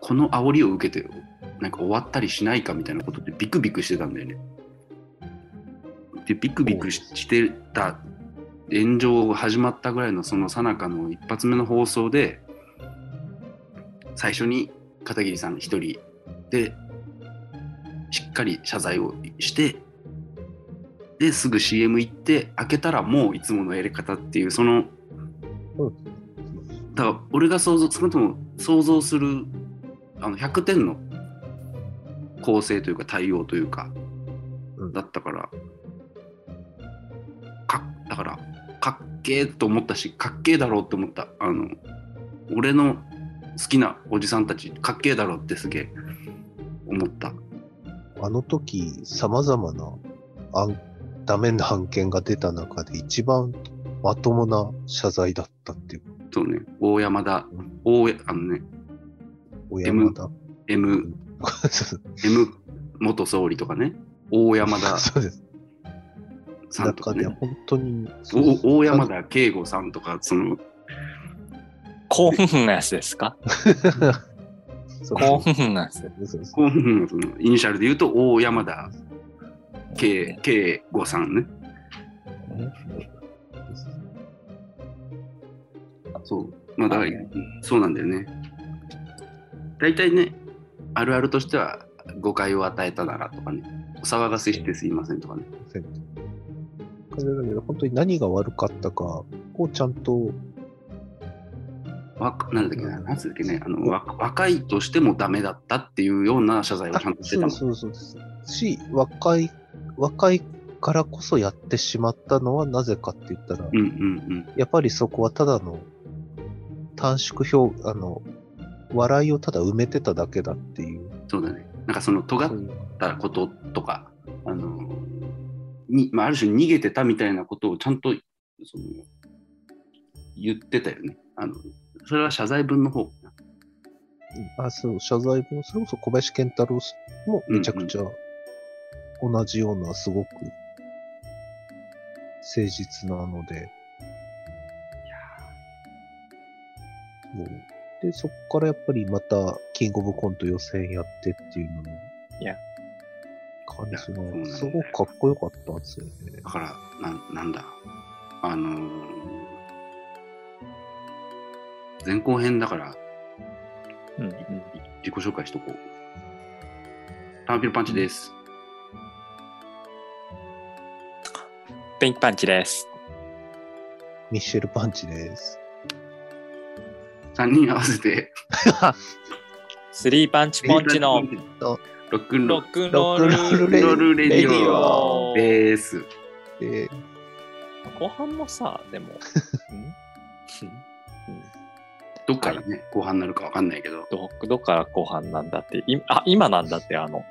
Speaker 1: この煽りを受けてなんか終わったりしないかみたいなことでビクビクしてたんだよね。でビクビクしてた炎上が始まったぐらいのその最中の一発目の放送で最初に片桐さん一人でしっかり謝罪をしてですぐ CM 行って開けたらもういつものやり方っていうそのだから俺が想像少なくとも想像するあの100点の構成というか対応というか、
Speaker 3: うん。
Speaker 1: だったからかだからかっけえと思ったしかっけえだろうって思った。あの俺の好きなおじさんたちかっけえだろうってすげえ思った。
Speaker 3: あの時、様々な案ダメな案件が出た中で一番まともな謝罪だったっていう。
Speaker 1: そうね大山田大あのね
Speaker 3: 小山田。
Speaker 1: M, M [laughs] 元総理とかね大山田
Speaker 3: そうです。
Speaker 1: さんとかね
Speaker 3: 中で本当に。そうそう
Speaker 1: お大山田圭吾さんとかその
Speaker 2: 興奮なやつですか？
Speaker 3: そう
Speaker 2: 興奮なやつ。
Speaker 3: そうそう
Speaker 1: こうそのイニシャルで言うと大山田圭圭吾さんねそう。まあだからそうなんだよね。大体ねあるあるとしては誤解を与えたならとかね。お騒がせしてすいませんとかね。
Speaker 3: だけど、本当に何が悪かったかをちゃんと、
Speaker 1: わかなんだっけな、なんつうけね、あのわ若いとしてもダメだったっていうような謝罪をちゃんとしてた。
Speaker 3: そうそうそう。し、若い、若いからこそやってしまったのはなぜかって言ったら、
Speaker 1: うんうん。
Speaker 3: やっぱりそこはただの短縮表、あの、笑いをただ埋めてただけだっていう。
Speaker 1: うん。そうだね。なんかその尖ったこととか、あの、にまあ、ある種逃げてたみたいなことをちゃんとその言ってたよね。あのそれは謝罪文の方。
Speaker 3: あ、そう、謝罪文、それこそ小林健太郎もめちゃくちゃ同じような、すごく誠実なので、もうで、そこからやっぱりまた、キングオブコント予選やってっていうのの
Speaker 2: いや
Speaker 3: 感じが、すごくかっこよかったんですよね。
Speaker 1: だから、なんなんだ、あのー前後編だから、
Speaker 2: うんうん。
Speaker 1: 自己紹介しとこう。ターピルパンチです。
Speaker 2: ペンキパンチです。
Speaker 3: ミッシェルパンチです。
Speaker 1: 3人合わせて、
Speaker 2: スリーパンチポンチの
Speaker 1: ロックンロ
Speaker 2: ロックンロール
Speaker 1: レディオ。
Speaker 3: オ
Speaker 1: です。
Speaker 3: で、
Speaker 2: 後半もさ、でも、[laughs] ん。
Speaker 1: どっからね、後半になるかわかんないけど。
Speaker 2: ど、どっから後半なんだって、いあ、今なんだって、あの、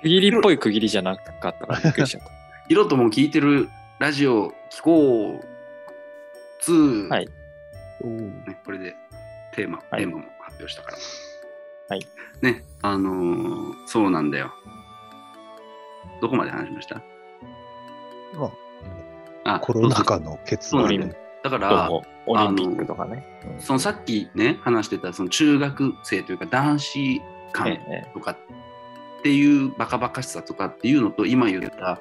Speaker 2: 区切りっぽい区切りじゃなかったからびっくりしちゃった。
Speaker 1: ヒロトも聞いてるラジオ聞こう2、
Speaker 2: はい
Speaker 1: ね、これでテーマ、
Speaker 2: はい
Speaker 1: テーマも発表したから。
Speaker 2: はい。
Speaker 1: ね、あのーそうなんだよ。どこまで話しました？
Speaker 3: ま
Speaker 1: あ
Speaker 3: あ、コロナ禍の結論で
Speaker 1: なんだから、
Speaker 2: もオリンピックとかね。うん
Speaker 1: そのさっきね、話してたその中学生というか男子
Speaker 2: え
Speaker 1: 間
Speaker 2: え
Speaker 1: とかっていうバカバカしさとかっていうのと今言った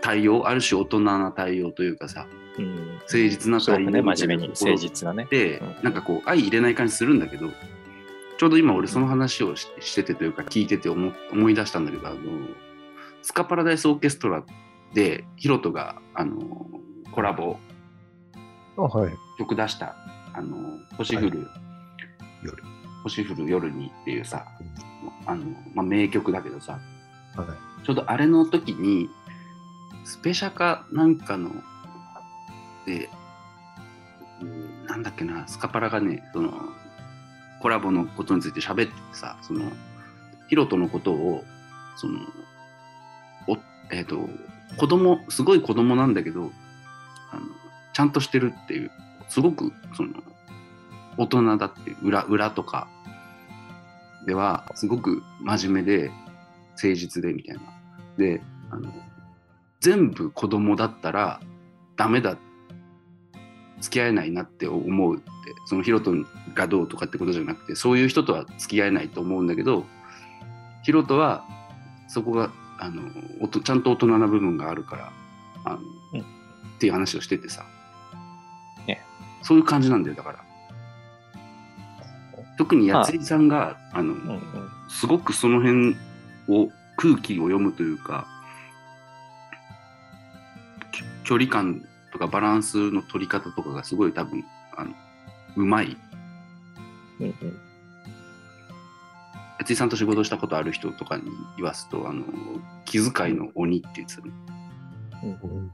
Speaker 1: 対応、ある種大人な対応というかさ、
Speaker 2: うん。
Speaker 1: 誠実な対応
Speaker 2: すごくね、真面目に誠実なね。
Speaker 1: で
Speaker 2: うん
Speaker 1: なんかこう相入れない感じするんだけどちょうど今俺その話をししててというか聞いてて思思い出したんだけどあのスカパラダイスオーケストラでヒロトがあのコラボ
Speaker 3: あはい。
Speaker 1: 曲出した「あの星降る、
Speaker 3: 夜。
Speaker 1: 星降る夜に」っていうさあの、まあ、名曲だけどさ
Speaker 3: はい。
Speaker 1: ちょうどあれの時にスペシャかなんかので、なんだっけなスカパラがねそのコラボのことについて喋ってさそのヒロトのことをそのおえっ、と子供すごい子供なんだけどあのちゃんとしてるっていうすごくその大人だって裏裏とかではすごく真面目で誠実でみたいな。であの全部子供だったらダメだっ付き合えないなって思うってそのヒロトがどうとかってことじゃなくてそういう人とは付き合えないと思うんだけどヒロトはそこがあのおとちゃんと大人な部分があるからあの、
Speaker 2: うん。
Speaker 1: っていう話をしててさ、
Speaker 2: ね。
Speaker 1: そういう感じなんだよだから。特に八井さんが、あの
Speaker 2: うんうん。
Speaker 1: すごくその辺を空気を読むというかき距離感とかバランスの取り方とかがすごい多分あのうまい。
Speaker 2: うんうん。
Speaker 1: 八井さんと仕事したことある人とかに言わすとあの気遣いの鬼って言ってたね。
Speaker 3: うん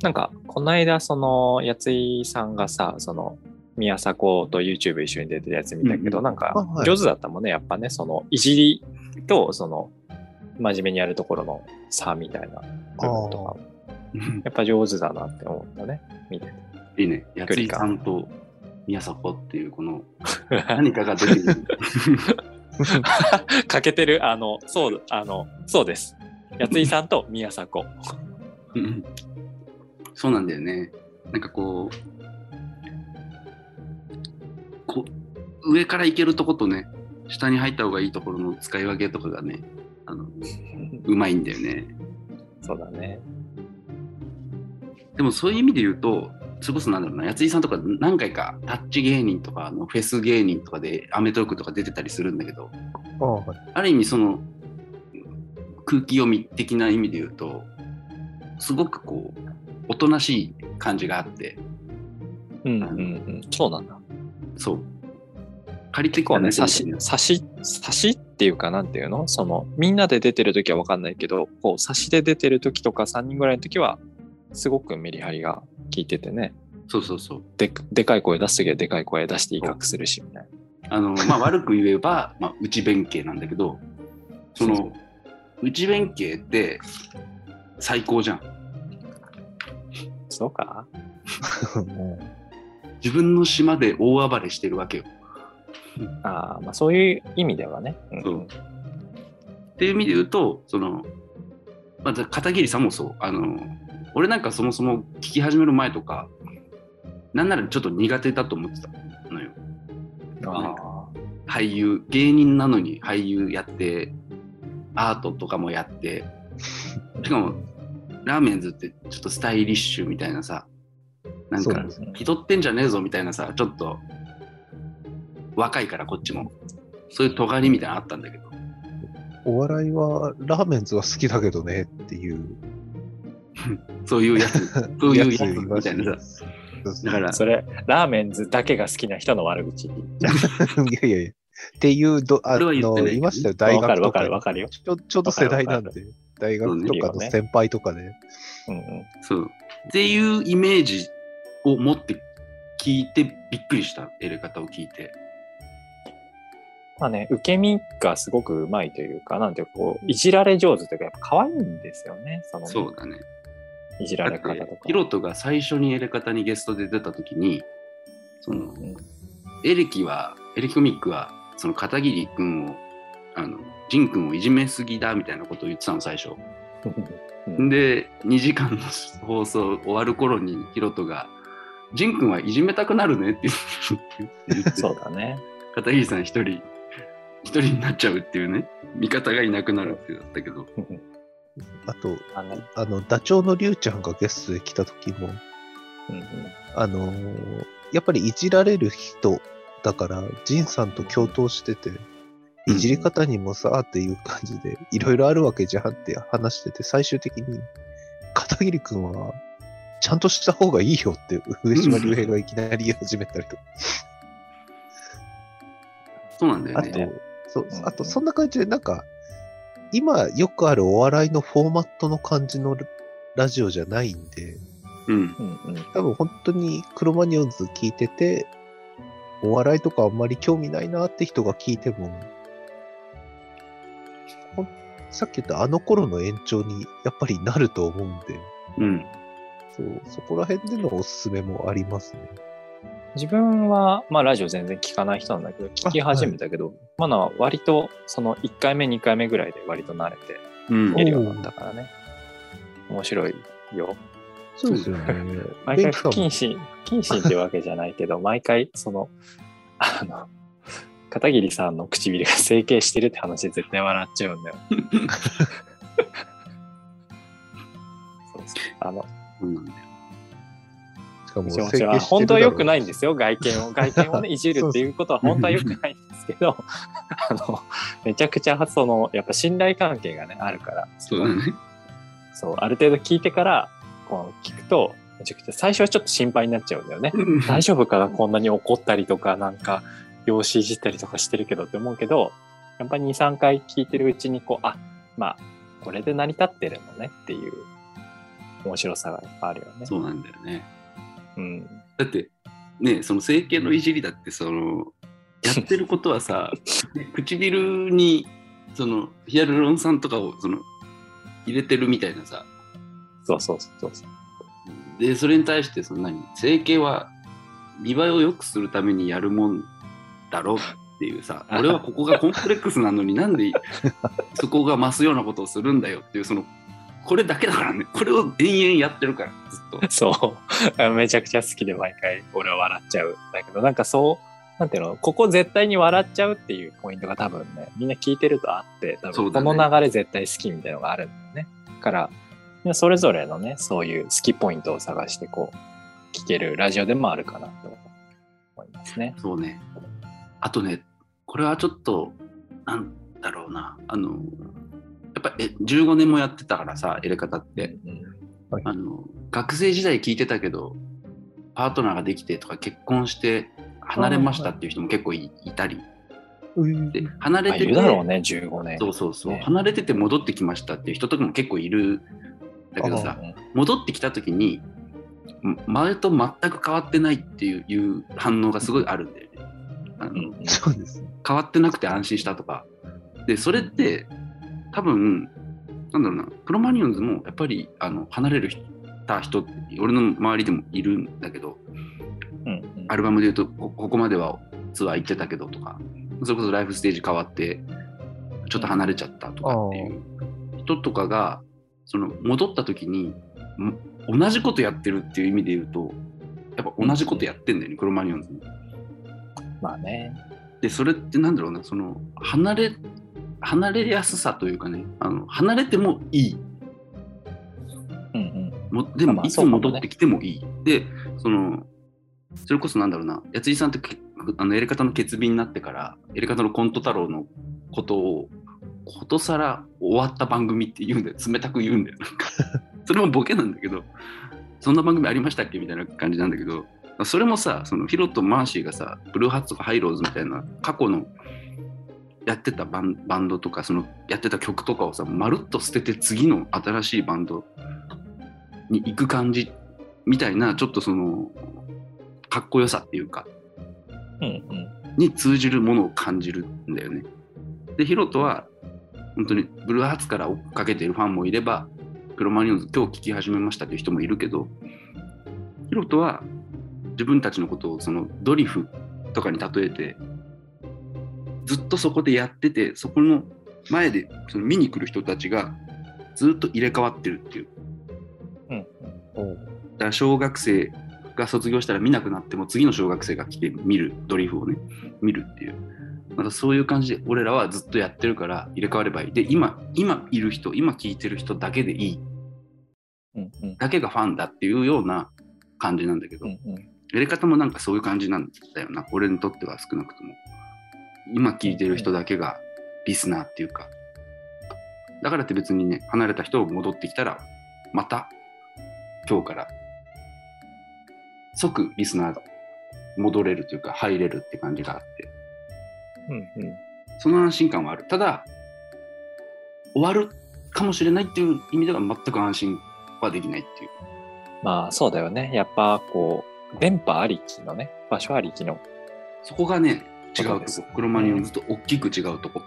Speaker 2: なんか、この間、その、やついさんがさ、その、宮迫と YouTube 一緒に出てるやつ見たけど、なんか上手だったもんね、やっぱね、その、いじりと、その、真面目にやるところの差みたいな部分とかも、やっぱ上手だなって思ったね、見てて。
Speaker 1: いいね八井さんと宮迫っていうこの何かが出ている [laughs]
Speaker 2: 欠けてる、あの、そう、あの、そうです。やついさんと宮迫。
Speaker 1: うんそうなんだよね。なんかこう、こう上から行けるとことね、下に入った方がいいところの使い分けとかがね、あの [laughs] うまいんだよね。
Speaker 2: そうだね。
Speaker 1: でもそういう意味で言うと、それこそなんだろうな、八井さんとか何回かタッチ芸人とかあのフェス芸人とかでアメトーークとか出てたりするんだけど、
Speaker 3: あはい。
Speaker 1: ある意味その空気読み的な意味で言うと、すごくこう、おとなしい感じがあって、
Speaker 2: うんうんうん。そうなんだ。
Speaker 1: そう。借りて
Speaker 2: 結構ね、差し、差し、差しっていうか、なんていうの？その、みんなで出てる時はわかんないけど、こう、差しで出てる時とか3人ぐらいの時は、すごくメリハリが効いててね。
Speaker 1: そうそうそう。
Speaker 2: ででかい声出す時はでかい声出して威嚇するし、みたいな。
Speaker 1: あの、まあ、悪く言えば、[laughs] まあ、内弁慶なんだけど、その、内弁慶って最高じゃん。
Speaker 2: そうか？
Speaker 3: も [laughs]
Speaker 1: 自分の島で大暴れしてるわけよ。[laughs]
Speaker 2: ああ、まあそういう意味ではね。うん
Speaker 1: そうっていう意味で言うと、その、まあ、片桐さんもそう。あの、俺なんかそもそも聞き始める前とか、なんならちょっと苦手だと思ってたのよ。
Speaker 2: あ
Speaker 1: 俳優、芸人なのに俳優やって、アートとかもやって、しかも、ラーメンズってちょっとスタイリッシュみたいなさ、なんか気取ってんじゃねえぞみたいなさ、ちょっと、若いからこっちも。そういう尖りみたいなのあったんだけど、
Speaker 3: お笑いはラーメンズは好きだけどねっていう [laughs]
Speaker 1: そういうやつ、[laughs] そういうやつみたいなさ。だから
Speaker 2: あ。、それ、ラーメンズだけが好きな人の悪口。[laughs]
Speaker 3: いやいやいや。っていうど、あの、いましたよ、大
Speaker 2: わかるわか
Speaker 3: 学とか
Speaker 2: わかるよ。
Speaker 3: ちょちょうど世代なんで、大学とかの先輩とかで、
Speaker 2: うんうん。
Speaker 1: そう。っていうイメージを持って聞いてびっくりした、やり方を聞いて。
Speaker 2: まあね、受け身がすごくうまいというか、なんていうかこう、いじられ上手というか、やっぱ可愛いんですよね。その、
Speaker 1: そうだね。
Speaker 2: いじられ方とか。
Speaker 1: ヒロトが最初にエレカタにゲストで出た時にその、
Speaker 2: うん
Speaker 1: エレキはエレキコミックはその片桐君をあのジン君をいじめすぎだみたいなことを言ってたの最初。
Speaker 2: うん。
Speaker 1: で2時間の放送終わる頃にヒロトが「ジン君はいじめたくなるね」って言って
Speaker 2: そうだね。
Speaker 1: 片桐さん一人一人になっちゃうっていうね。味方がいなくなるってだったけど
Speaker 3: あと、
Speaker 2: あの、
Speaker 3: あの、ダチョウのリュウちゃんがゲストで来た時も、
Speaker 2: うんうん。
Speaker 3: あのーやっぱりいじられる人だから、ジンさんと共闘してて、いじり方にもさーっていう感じで、いろいろあるわけじゃんって話してて、最終的に、片桐くんは、ちゃんとした方がいいよって、上島竜兵がいきなり言い始めたりとか。
Speaker 1: そうなんだよ
Speaker 3: あと
Speaker 1: ね。、
Speaker 3: そう
Speaker 2: うん。
Speaker 3: あと、そんな感じで、なんか、今よくあるお笑いのフォーマットの感じのラジオじゃないんで、
Speaker 1: うん。
Speaker 3: 多分本当にクロマニオンズ聞いてて、お笑いとかあんまり興味ないなって人が聞いても、さっき言ったあの頃の延長にやっぱりなると思うんで、
Speaker 1: うん。
Speaker 3: そうそこら辺でのおすすめもありますね。
Speaker 2: 自分は、まあラジオ全然聞かない人なんだけど、聞き始めたけど、まだ割と、その1回目、2回目ぐらいで割と慣れて
Speaker 1: うん
Speaker 2: 聞けるようになったからね。面白いよ。
Speaker 3: そうですよね。
Speaker 2: 毎回不謹慎、不謹慎ってわけじゃないけど、毎回、その、あの、片桐さんの唇が整形してるって話で絶対笑っちゃうんだよ。[laughs] そうそうあの、
Speaker 1: そうなん
Speaker 3: かも
Speaker 2: もちろん本当は良くないんですよ、外見を。[laughs] 外見をね、いじるっていうことは本当は良くないんですけど、[laughs] あの、めちゃくちゃ、その、やっぱ信頼関係がね、あるから、
Speaker 1: そうだね。
Speaker 2: そう、ある程度聞いてから、こう、聞くと、めちゃくちゃ、最初はちょっと心配になっちゃうんだよね。大丈夫かなこんなに怒ったりとか、なんか、容姿いじったりとかしてるけどって思うけど、やっぱり2、3回聞いてるうちに、こう、あ、まあ、これで成り立ってるのねっていう面白さがやっぱあるよね。
Speaker 1: そうなんだよね。
Speaker 2: うん。
Speaker 1: だって、ね、その整形のいじりだって、その、やってることはさ、[laughs] 唇に、その、ヒアルロン酸とかを、その、入れてるみたいなさ、
Speaker 2: そうそうそうそう。
Speaker 1: で、それに対して、その何、整形は見栄えを良くするためにやるもんだろっていうさ、[laughs] 俺はここがコンプレックスなのになんでそこが増すようなことをするんだよっていう、その、これだけだからね、これを延々やってるから、ずっと。[laughs]
Speaker 2: そう。[laughs] めちゃくちゃ好きで毎回俺は笑っちゃう。だけどなんかそう、なんていうの、ここ絶対に笑っちゃうっていうポイントが多分ね、みんな聞いてるとあって、多分この流れ絶対好きみたいなのがあるんだよね。だから、それぞれのね、そういう好きポイントを探してこう、聞けるラジオでもあるかなと思いますね。
Speaker 1: そうね。あとね、これはちょっと、なんだろうな、あの、やっぱえ15年もやってたからさ、入れ方って。
Speaker 2: うん
Speaker 1: あの学生時代聞いてたけどパートナーができてとか結婚して離れましたっていう人も結構いいたり
Speaker 3: うん
Speaker 1: で離れ
Speaker 2: まあ、
Speaker 1: てて、
Speaker 2: いるだろうね、15年。
Speaker 1: そうそうそう、
Speaker 2: ね
Speaker 1: 離れてて戻ってきましたっていう人とかも結構いるだけどさ
Speaker 2: うん
Speaker 1: 戻ってきた時にん前と全く変わってないっていういう反応がすごいあるんだよね。あの。変わってなくて安心したとか。で、それって多分、なんだろうな、クロマニオンズもやっぱりあの離れる人た人俺の周りでもいるんだけど、
Speaker 2: うんうん
Speaker 1: アルバムで言うとこ、ここまではツアー行ってたけどとか、それこそライフステージ変わって、ちょっと離れちゃったとかっていう人とかが、その戻った時に、ん同じことやってるっていう意味で言うと、やっぱ同じことやってんだよね、クロマニオンズも。
Speaker 2: まあね。
Speaker 1: でそれってなんだろうなその離れ離れやすさというかねあの離れてもいい。
Speaker 2: うんうん。
Speaker 1: もで
Speaker 2: まあ
Speaker 1: もいつ戻ってきてもいい、でそのそれこそなんだろうな八井さんってけあのやり方の決意になってからやり方のコント太郎のことをことさら終わった番組って言うんだよ。冷たく言うんだよなんか [laughs] それもボケなんだけどそんな番組ありましたっけみたいな感じなんだけどそれもさそのヒロとマーシーがさブルーハッツとかハイローズみたいな過去のやってたバンバンドとかそのやってた曲とかをさまるっと捨てて次の新しいバンドに行く感じみたいなちょっとそのかっこよさっていうか
Speaker 2: うんうん。
Speaker 1: に通じるものを感じるんだよね。でヒロトは本当にブルーハーツから追っかけているファンもいればクロマニオンズ今日聴き始めましたっていう人もいるけどヒロトは自分たちのことをそのドリフとかに例えてずっとそこでやっててそこの前でその見に来る人たちがずっと入れ替わってるっていう。
Speaker 2: うん。
Speaker 1: だから小学生が卒業したら見なくなっても次の小学生が来て見るドリフをね見るっていう。なんかそういう感じで俺らはずっとやってるから入れ替わればいい。で今今いる人今聞いてる人だけでいい。
Speaker 2: うんうん。
Speaker 1: だけがファンだっていうような感じなんだけど、
Speaker 2: うんうん。
Speaker 1: やり方もなんかそういう感じなんだよな。俺にとっては少なくとも今聞いてる人だけがリスナーっていうかだからって別にね離れた人を戻ってきたらまた今日から即リスナーが戻れるというか入れるって感じがあって
Speaker 2: うんうん。
Speaker 1: その安心感はあるただ終わるかもしれないっていう意味では全く安心はできないっていう
Speaker 2: まあそうだよね。やっぱこう、電波ありきのね、場所ありきの。
Speaker 1: そこがね、違うとこ
Speaker 2: そうです。
Speaker 1: クロマニオンズと大きく違う [laughs] とこ。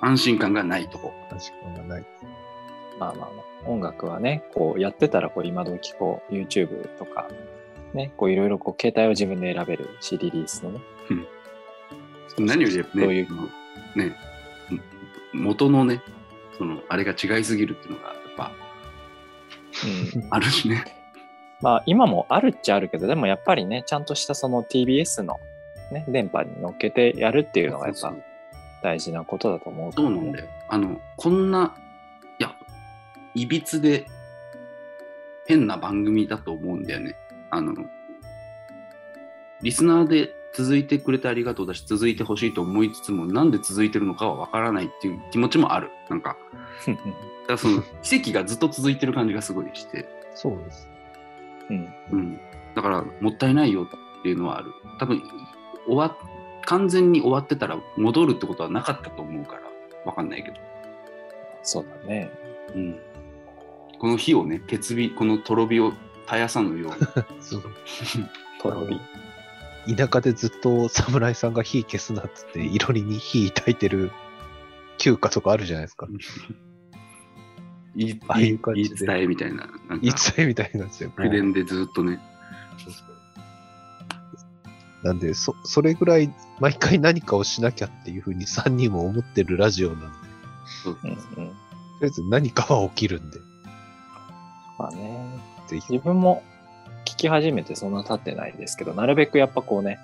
Speaker 1: 安心感がないとこ。
Speaker 3: 確かがない。
Speaker 2: まあまあまあ、音楽はね、こうやってたらこう今時こう YouTube とか、ね、こういろいろこう携帯を自分で選べるし、リリースのね。
Speaker 1: うん何よりやっぱね、
Speaker 2: そういう
Speaker 1: ね、元のね、そのあれが違いすぎるっていうのがやっぱ
Speaker 2: うん、
Speaker 1: あるしね。
Speaker 2: まあ今もあるっちゃあるけど、でもやっぱりね、ちゃんとしたその TBS の、ね、電波に乗っけてやるっていうのがやっぱ大事なことだと思う
Speaker 1: そうなんだよ。あの、こんな、いや、いびつで変な番組だと思うんだよね。あの、リスナーで続いてくれてありがとうだし、続いてほしいと思いつつも、なんで続いてるのかはわからないっていう気持ちもある。なんか、[laughs] だからその奇跡がずっと続いてる感じがすごいして、
Speaker 3: そうです。
Speaker 2: うん。
Speaker 1: うん。だから、もったいないよっていうのはある。多分、終わ、完全に終わってたら戻るってことはなかったと思うから、わかんないけど。
Speaker 2: そうだね。
Speaker 1: うん、この火をね、決火、このとろ火を絶やさぬよう [laughs]
Speaker 3: そう
Speaker 2: トロビ。
Speaker 3: 田舎でずっと侍さんが火消すなっつって、いろりに火焚いてる休暇とかあるじゃないですか。
Speaker 1: 言 [laughs] い
Speaker 3: ああいう感
Speaker 1: 言い
Speaker 3: じで
Speaker 1: 伝えみたいな、なんか
Speaker 3: いつみたいなんですよ。
Speaker 1: 口伝でずっとね、
Speaker 3: なんで、そ、それぐらい毎回何かをしなきゃっていうふうに3人も思ってるラジオなんで、
Speaker 1: そう
Speaker 2: うんうん。
Speaker 3: とりあえず何かは起きるんで、
Speaker 2: まあね。
Speaker 3: ぜひ。
Speaker 2: 自分も聞き始めてそんな経ってないですけど、なるべくやっぱこうね、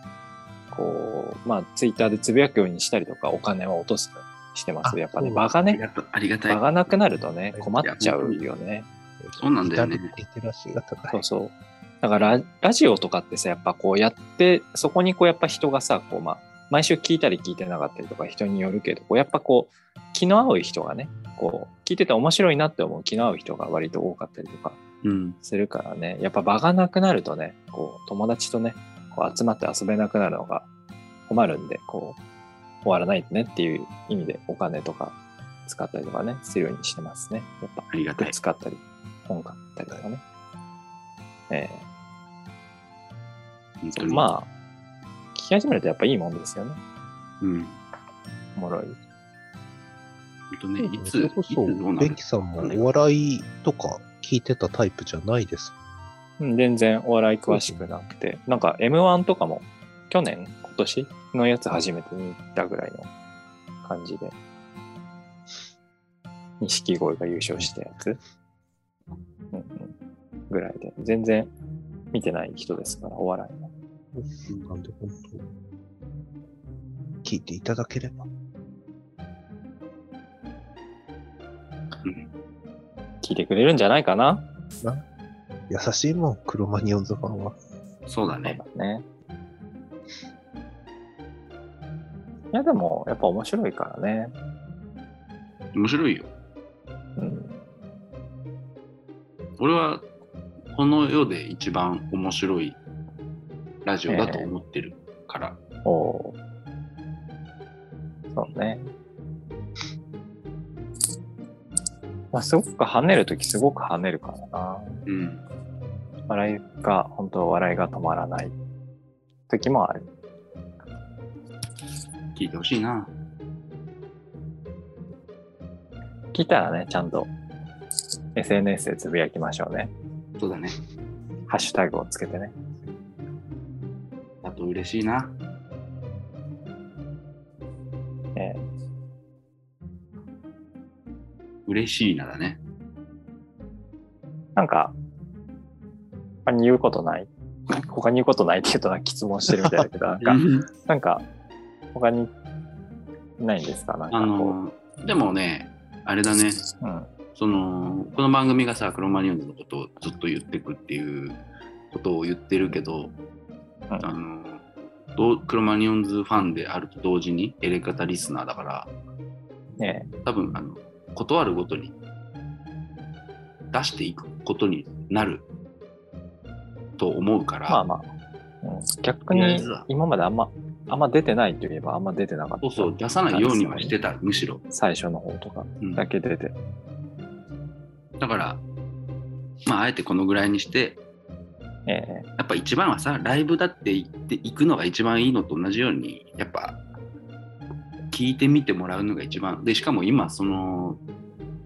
Speaker 2: こう、まあツイッターでつぶやくようにしたりとか、お金を落とすようにしてます。
Speaker 3: あ
Speaker 2: やっぱね、場がね、
Speaker 1: ありがとうありがたい
Speaker 2: 場。がなくなるとね、困っちゃうよね。
Speaker 1: そうなんだよね
Speaker 3: リテラシーが高い。
Speaker 2: そうそう。だからラ、ラジオとかってさ、やっぱこうやって、そこにこうやっぱ人がさ、こうまあ、毎週聞いたり聞いてなかったりとか人によるけど、こうやっぱこう、気の合う人がね、こう、聞いてて面白いなって思う気の合う人が割と多かったりとか
Speaker 1: うん、
Speaker 2: するからね、やっぱ場がなくなるとね、こう、友達とね、こう集まって遊べなくなるのが困るんで、こう、終わらないねっていう意味でお金とか使ったりとかね、するようにしてますね。やっぱ、
Speaker 1: ありがたい。
Speaker 2: 使ったり、本買ったりとかね。え
Speaker 1: 本当に。
Speaker 2: ーまあ、聞き始めるとやっぱいいもんですよね。
Speaker 1: うん。
Speaker 2: おもろい。
Speaker 1: 本当ね、いつ、
Speaker 3: それこそ
Speaker 1: う、
Speaker 3: ベンキさんもお笑いとか聞いてたタイプじゃないです。
Speaker 2: うん全然お笑い詳しくなくて、なんか M1 とかも去年、今年のやつ初めて見たぐらいの感じで、錦鯉が優勝したやつ、うんうん、ぐらいで、全然見てない人ですから、お笑いも。
Speaker 3: なんで本当、聞いていただければ。
Speaker 2: 聞いてくれるんじゃないかな？
Speaker 3: な？優しいもん、クロマニオンズファンは。
Speaker 2: そう
Speaker 1: だね。
Speaker 2: だね。いや、でも、やっぱ面白いからね。
Speaker 1: 面白いよ。
Speaker 2: うん。
Speaker 1: 俺は、この世で一番面白いラジオだと思ってるから。
Speaker 2: おーそうね。まあ、すごく跳ねるときすごく跳ねるからな。
Speaker 1: うん。
Speaker 2: 笑いが、本当笑いが止まらない時もある。
Speaker 1: 聞いてほしいな。
Speaker 2: 聞いたらね、ちゃんと SNS でつぶやきましょうね。
Speaker 1: そうだね。
Speaker 2: ハッシュタグをつけてね。
Speaker 1: だと嬉しいな。
Speaker 2: え
Speaker 1: 嬉しいなだね。
Speaker 2: ーなんか、他に言うことない他に言うことないって言うとなんか質問してるみたいだけど、なんか、なんか、他にないんですか？なんか
Speaker 1: あ
Speaker 2: こ
Speaker 1: の、でもね、あれだね。
Speaker 2: う。うん。
Speaker 1: その、この番組がさ、クロマニオンズのことをずっと言っていくっていうことを言ってるけど、
Speaker 2: うん。
Speaker 1: あの、クロマニオンズファンであると同時にエレカタリスナーだから、
Speaker 2: ね
Speaker 1: 多分あの断るごとに出していくことになると思うから、
Speaker 2: まあまあ、うん、逆に今まであんま、あんま出てないといえばあんま出てなかった。
Speaker 1: そうそう出さないようにはしてたむしろ、
Speaker 2: 最初の方とか
Speaker 1: うん。
Speaker 2: だけ出て。
Speaker 1: だからまああえてこのぐらいにして
Speaker 2: え
Speaker 1: やっぱ一番はさライブだって行って行くのが一番いいのと同じようにやっぱ聞いてみてもらうのが一番でしかも今その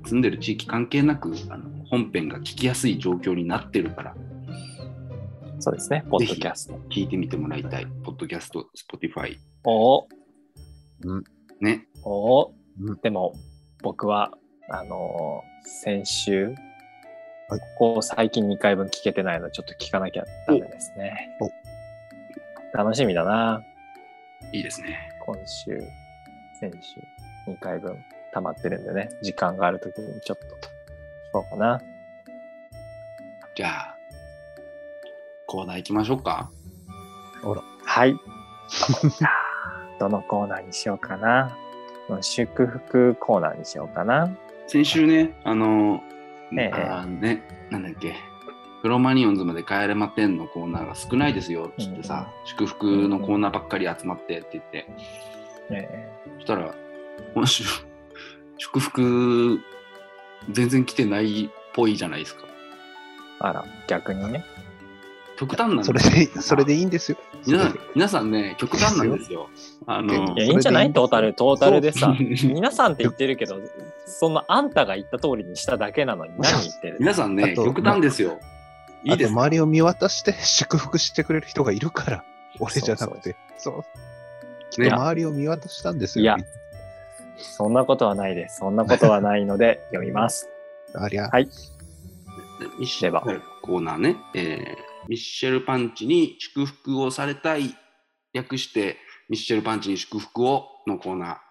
Speaker 1: 住んでる地域関係なくあの本編が聞きやすい状況になってるから。
Speaker 2: ーそうですね、ポッドキャスト。
Speaker 1: 聞いてみてもらいたい。ポッドキャスト Spotify
Speaker 2: お
Speaker 1: ね。
Speaker 2: お
Speaker 3: うん。
Speaker 2: でも、僕は、あのー先週、
Speaker 3: はい
Speaker 2: ここ最近2回分聞けてないので、ちょっと聞かなきゃダメですね。楽しみだな。
Speaker 1: いいですね
Speaker 2: 今週、先週、2回分溜まってるんでね、時間があるときにちょっと、そうかな。
Speaker 1: じゃあコーナー行きましょうか
Speaker 2: はい。[laughs] どのコーナーにしようかな。祝福コーナーにしようかな。
Speaker 1: 先週ねあの、
Speaker 2: ええ。
Speaker 1: あーねなんだっけ。クロマニオンズまで帰れまてんのコーナーが少ないですよっつってさ、祝福のコーナーばっかり集まってって言って、
Speaker 2: え
Speaker 1: そしたら、今週、[laughs] 祝福、全然来てないっぽいじゃないですか。
Speaker 2: ーあら、逆にね。
Speaker 1: 極端なん
Speaker 3: それ
Speaker 1: で
Speaker 3: それでいいんですよ。
Speaker 1: 皆さん皆さんね、極端なんですよ。あの
Speaker 2: いや、いいんじゃない？トータル、トータルでさ。皆さんって言ってるけど、そんなあんたが言った通りにしただけなのに何言ってる [laughs]
Speaker 1: 皆さんね、極端ですよ。いい
Speaker 3: あと
Speaker 1: ですか
Speaker 3: 周りを見渡して祝福してくれる人がいるから、[laughs] 俺じゃなくて。そう。
Speaker 1: ね
Speaker 3: 周りを見渡したんですよ。
Speaker 2: いやそんなことはないです。そんなことはないので [laughs] 読みます。
Speaker 3: ありゃ、
Speaker 2: はい。
Speaker 1: ミッシェルコーナーね、えーミッシェルパンチに祝福をされたい、略して、ミッシェルパンチに祝福をのコーナ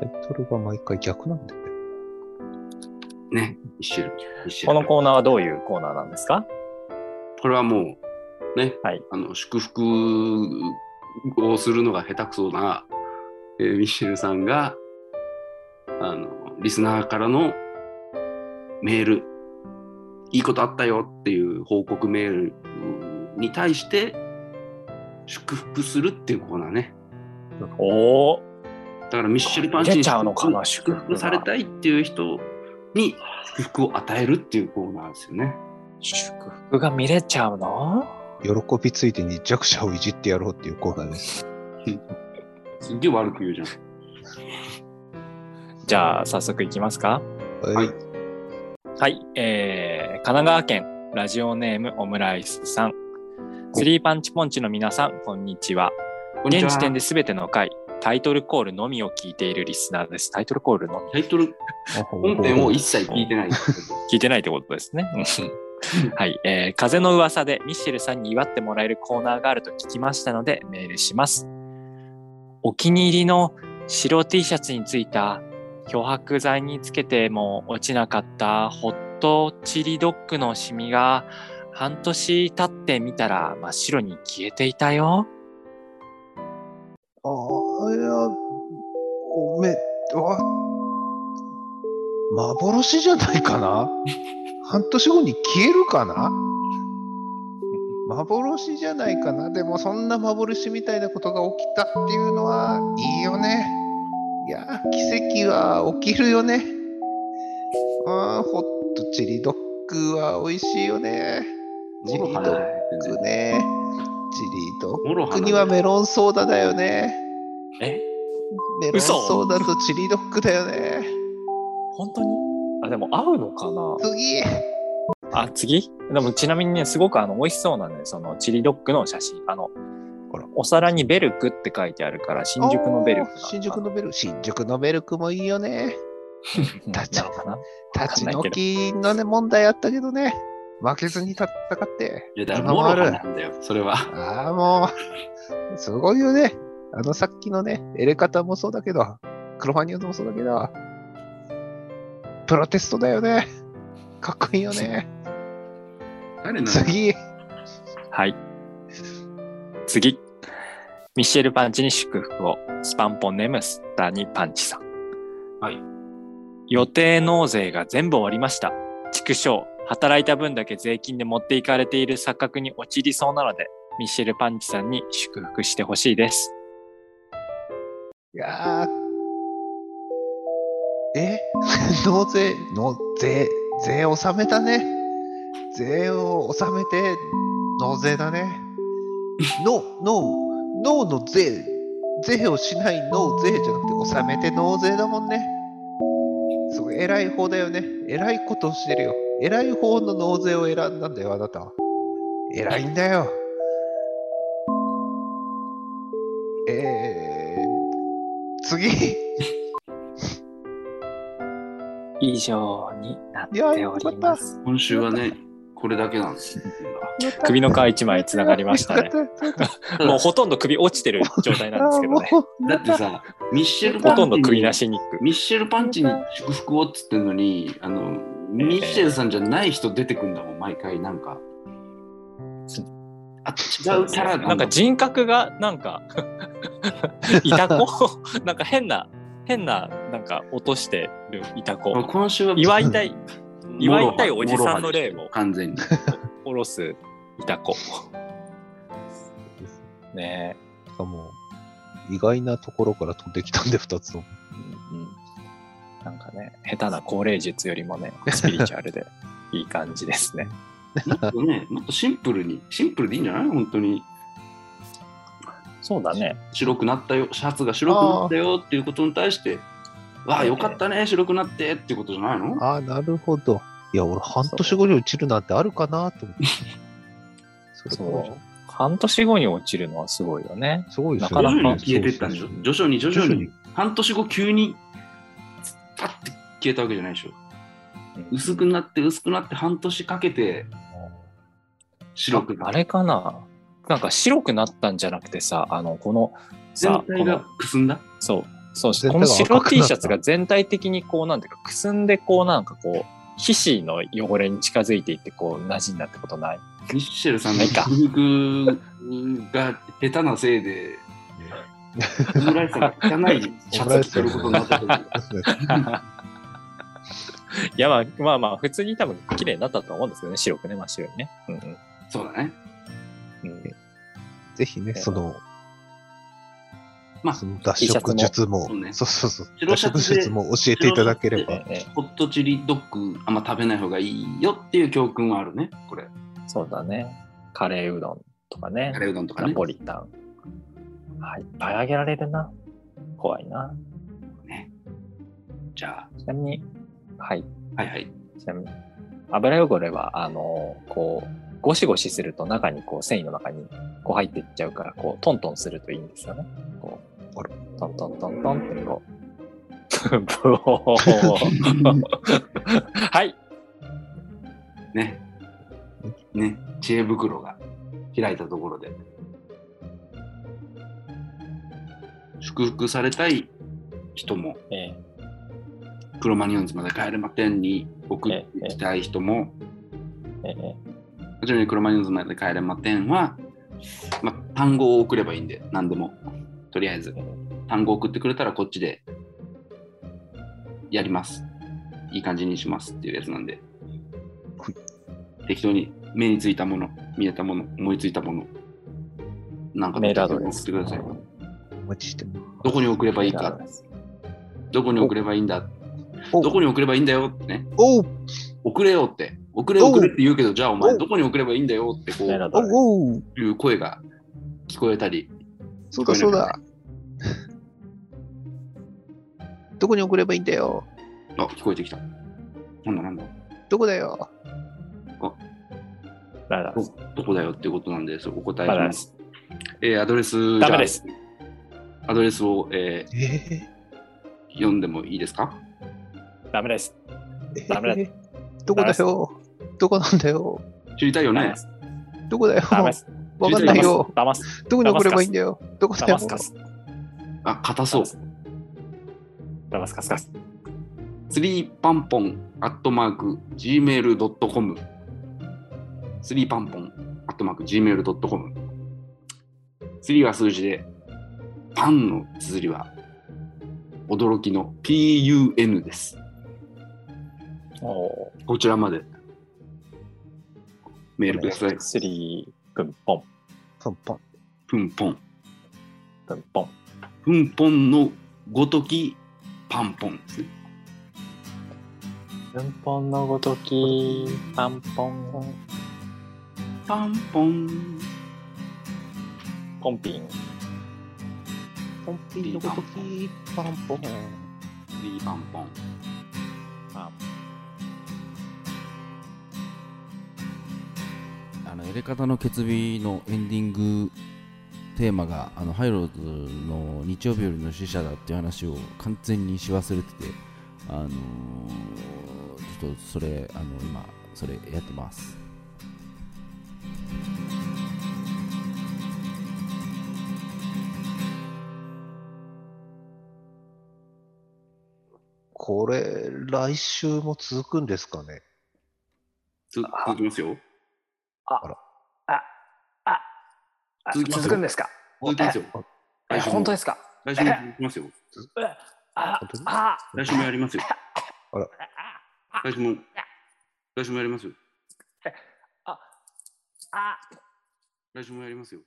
Speaker 3: タイトルが毎回逆なんだよね。
Speaker 1: ー。ね、ミッシェル。ミッシェル
Speaker 2: このコーナーはどういうコーナーなんですか？
Speaker 1: これはもう、ね、
Speaker 2: はい。
Speaker 1: あの祝福をするのが下手くそな、えーミッシェルさんがあのリスナーからのメールいいことあったよっていう報告メールに対して祝福するっていうコーナーね。
Speaker 2: おお。
Speaker 1: だからミッシェルパンチに
Speaker 2: 入れちゃうのかな
Speaker 1: 祝福されたいっていう人に祝福を与えるっていうコーナーですよね。
Speaker 2: 祝福が見れちゃうの？
Speaker 3: 喜びついてに弱者をいじってやろうっていうコーナーです。
Speaker 1: すっげえ悪く言うじゃん。
Speaker 2: じゃあ、早速いきますか。
Speaker 3: はい。
Speaker 2: はい。えー、神奈川県ラジオネームオムライスさん。スリーパンチポンチの皆さん、こんにちは。
Speaker 1: こんにちは
Speaker 2: 現時点で全ての回、タイトルコールのみを聞いているリスナーです。タイトルコールのみ
Speaker 1: タイトル、本編を一切聞いてない。
Speaker 2: 聞いてないってことですね。うんはい、えー風の噂でミッシェルさんに祝ってもらえるコーナーがあると聞きましたのでメールします。お気に入りの白 T シャツについた漂白剤につけても落ちなかったホットチリドッグのシミが半年経ってみたら真っ白に消えていたよ。
Speaker 3: ああ、いや、おめ、わ、幻じゃないかな？[laughs] 半年後に消えるかな？幻じゃないかな？でもそんな幻みたいなことが起きたっていうのはいいよね。いや、奇跡は起きるよね。あーホットチリドッグは美味しいよね。チリドッグね。チリドッグにはメロンソーダだよね。
Speaker 2: え？
Speaker 3: メロンソーダとチリドッグだよね。
Speaker 2: 本当に？あ、でも合うのかな？
Speaker 3: 次
Speaker 2: あ、次？でもちなみにね、すごくあの、美味しそうなんで、その、チリドッグの写真。あの
Speaker 3: ほら、
Speaker 2: お皿にベルクって書いてあるから、新宿のベルク
Speaker 3: 新宿のベルク。新宿のベルクもいいよね。[laughs]
Speaker 2: うん
Speaker 3: 立ち立ち退きのね、問題あったけどね。負けずに戦って。
Speaker 1: いや、だからモロハなんだよ、それは。
Speaker 3: ああ、もう、すごいよね。あのさっきのね、エレカタもそうだけど、クロファニオンもそうだけど、プロテストだよね。かっこいいよね。
Speaker 1: 誰なの？
Speaker 3: 次。
Speaker 2: はい。次。ミッシェルパンチに祝福を。スパンポンネームスタニパンチさん。
Speaker 1: はい。
Speaker 2: 予定納税が全部終わりました。畜生。働いた分だけ税金で持っていかれている錯覚に陥りそうなので、ミッシェルパンチさんに祝福してほしいです。
Speaker 3: いやえ？[laughs] 納税、納税、税納めたね。税を納めて納税だね。の、の、納の税、税をしない納税じゃなくて納めて納税だもんね。すごい偉い方だよね。偉いことをしてるよ。偉い方の納税を選んだんだよ、あなたは。偉いんだよ。次。[laughs]
Speaker 2: 以上になっております。
Speaker 1: 今週はね、これだけなんですよ。
Speaker 2: 首の皮一枚つながりましたね。[laughs] もうほとんど首落ちてる状態なんですけどね。
Speaker 1: だってさ、ミッシェルパンチ
Speaker 2: ほとんど首な
Speaker 1: に、
Speaker 2: し肉。
Speaker 1: ミッシェルパンチに祝福をっつってんのに、あの、ミッシェルさんじゃない人出てくんだもん、毎回なんか。あ、違うキャラ
Speaker 2: なんか人格がなんか [laughs] いた子？[laughs] なんか変な変ななんか落としてるいた子。
Speaker 1: 今週は
Speaker 2: 祝いたい [laughs] 祝いたいおじさんの例を
Speaker 1: 完全に。
Speaker 2: 下ろすいた子。ね
Speaker 3: しかも、意外なところから飛んできたんで、二つとも。
Speaker 2: え、うんうん、なんかね下手な高齢術よりもねスピリチュアルでいい感じですね
Speaker 1: もっとね、もっとシンプルに、シンプルでいいんじゃない？本当に。
Speaker 2: そうだね。
Speaker 1: 白くなったよ、シャツが白くなったよっていうことに対して、わあ、よかったね、白くなってっていうことじゃないの？
Speaker 3: ああ、なるほど。いや、俺、半年後に落ちるなんてあるかなと思って。[laughs] そ
Speaker 2: う。半年後に落ちるのはすごいよね。
Speaker 3: すごいです
Speaker 1: 徐
Speaker 3: よね。
Speaker 1: 々に消えてったんでしょ？徐々に。徐々に。半年後急に、パッて消えたわけじゃないでしょ？薄くなって薄くなって半年かけて白くなる。
Speaker 2: あれかな？なんか白くなったんじゃなくてさ、あの、この、さ、
Speaker 1: 全体がくすんだ？
Speaker 2: そう、そう、この白 T シャツが全体的にこう、なんていうか、くすんで、こう、なんかこう、皮脂の汚れに近づいていって、こう、馴染んだってことない？
Speaker 1: ミッシェルさんの
Speaker 2: ないか
Speaker 1: 皮肉が下手なせいで、オムライスが汚いシャツを着てることになった時 [laughs] [laughs]
Speaker 2: いや、まあまあまあ、普通に多分綺麗になったと思うんですけどね、白くね、真っ白にね。うんうん
Speaker 1: そうだね。
Speaker 2: うん
Speaker 3: ぜひね、その、
Speaker 1: まあ
Speaker 3: その脱色術も、
Speaker 1: そうね
Speaker 3: そうそうそう、
Speaker 1: 白
Speaker 3: 脱色術も教えていただければ。
Speaker 2: ええ
Speaker 1: ホットチリドッグあんま食べない方がいいよっていう教訓はあるね、これ。
Speaker 2: そうだね。カレーうどんとかね
Speaker 1: カ。レーうどんとかね。
Speaker 2: ナポリタン。はい、いっぱいあげられるな。怖いな。
Speaker 1: ねじゃ
Speaker 2: ちなみに、はい。
Speaker 1: あ、はいはい。
Speaker 2: ちなみに、油汚れは、あの、こう、ゴシゴシすると中にこう繊維の中にこう入っていっちゃうから、こうトントンするといいんですよね。こうトントントントンってこう。[laughs] はい。
Speaker 1: ね。ね。知恵袋が開いたところで。祝福されたい人も、
Speaker 2: え
Speaker 1: クロマニオンズまで帰れませんに送っていきたい人も、
Speaker 2: ーえーえ
Speaker 1: もちろんクロマニオンズまで帰れませんは、まあ、単語を送ればいいんで、何でも。とりあえず単語を送ってくれたらこっちでやります。いい感じにしますっていうやつなんで
Speaker 3: はい。
Speaker 1: 適当に目についたもの、見えたもの、思いついたもの、なんか
Speaker 2: メールアドレ
Speaker 1: 送っ
Speaker 2: ス
Speaker 1: てください。どこに送ればいいか、どこに送ればいいんだ、
Speaker 3: お
Speaker 1: どこに送ればいいんだよってね、
Speaker 3: おう
Speaker 1: 送れよって、送れ送れって言うけど、じゃあお前
Speaker 3: お
Speaker 1: どこに送ればいいんだよってこういう声が聞こえたり、
Speaker 3: そうだそうだ。どこに送ればいいんだよ。
Speaker 1: あ、聞こえてきた。なんだなんだ。
Speaker 3: どこだよ。
Speaker 1: ど
Speaker 2: ダメです。
Speaker 1: どこだよってことなんで、そこお答え
Speaker 2: ダ
Speaker 1: しま。
Speaker 2: すす。
Speaker 1: えーアドレス、
Speaker 2: ダメです。
Speaker 1: アドレスを、え
Speaker 3: えー
Speaker 1: ー読んでもいいですか？
Speaker 2: ダメです。
Speaker 3: えー
Speaker 2: ダメだ [laughs]
Speaker 3: どこだよ？どこなんだよ？
Speaker 1: 知りたいよね。
Speaker 3: どこだよ？
Speaker 2: ダメです。
Speaker 3: わかんないよ。
Speaker 2: 騙す。
Speaker 3: どこに送ればいいんだよ？どこだよ？
Speaker 1: あ、硬そう。
Speaker 2: 騙すかすかす。
Speaker 1: スリーパンポンアットマーク gmail.com スリーパンポンアットマーク gmail.com スリーは数字でパンの綴りは驚きの PUN です。こちらまでメールください。
Speaker 2: スリー、プンポン、
Speaker 3: パンパン。
Speaker 1: プンポン。
Speaker 2: プンポン。
Speaker 1: プンポンのごときパンポンですね。
Speaker 2: プンポンのごとき、パンポン、
Speaker 1: パンポン。
Speaker 2: ポンピン。
Speaker 3: ポンピンのごとき、パンポン。
Speaker 1: スリーパンポン。
Speaker 2: パン
Speaker 4: あのエレカタの決意のエンディングテーマがあのハイローズの日曜日よりの死者だっていう話を完全にし忘れてて、あのーちょっとそれあの今それやってます。
Speaker 3: これ、来週も続くんですかね？
Speaker 1: つ続きますよ。
Speaker 2: あ
Speaker 3: あら、
Speaker 2: あ、あ、あ
Speaker 1: 続
Speaker 2: 続くんですか？
Speaker 1: 続きますよ。
Speaker 2: え、
Speaker 1: 来週も
Speaker 2: 本当ですか？
Speaker 1: 来週も続きますよ。
Speaker 2: ああ、
Speaker 1: 来週もやりますよ。
Speaker 2: あ、
Speaker 1: 来週も、来週もやりますよ。
Speaker 2: あ、あ、
Speaker 1: 来週もやりますよ。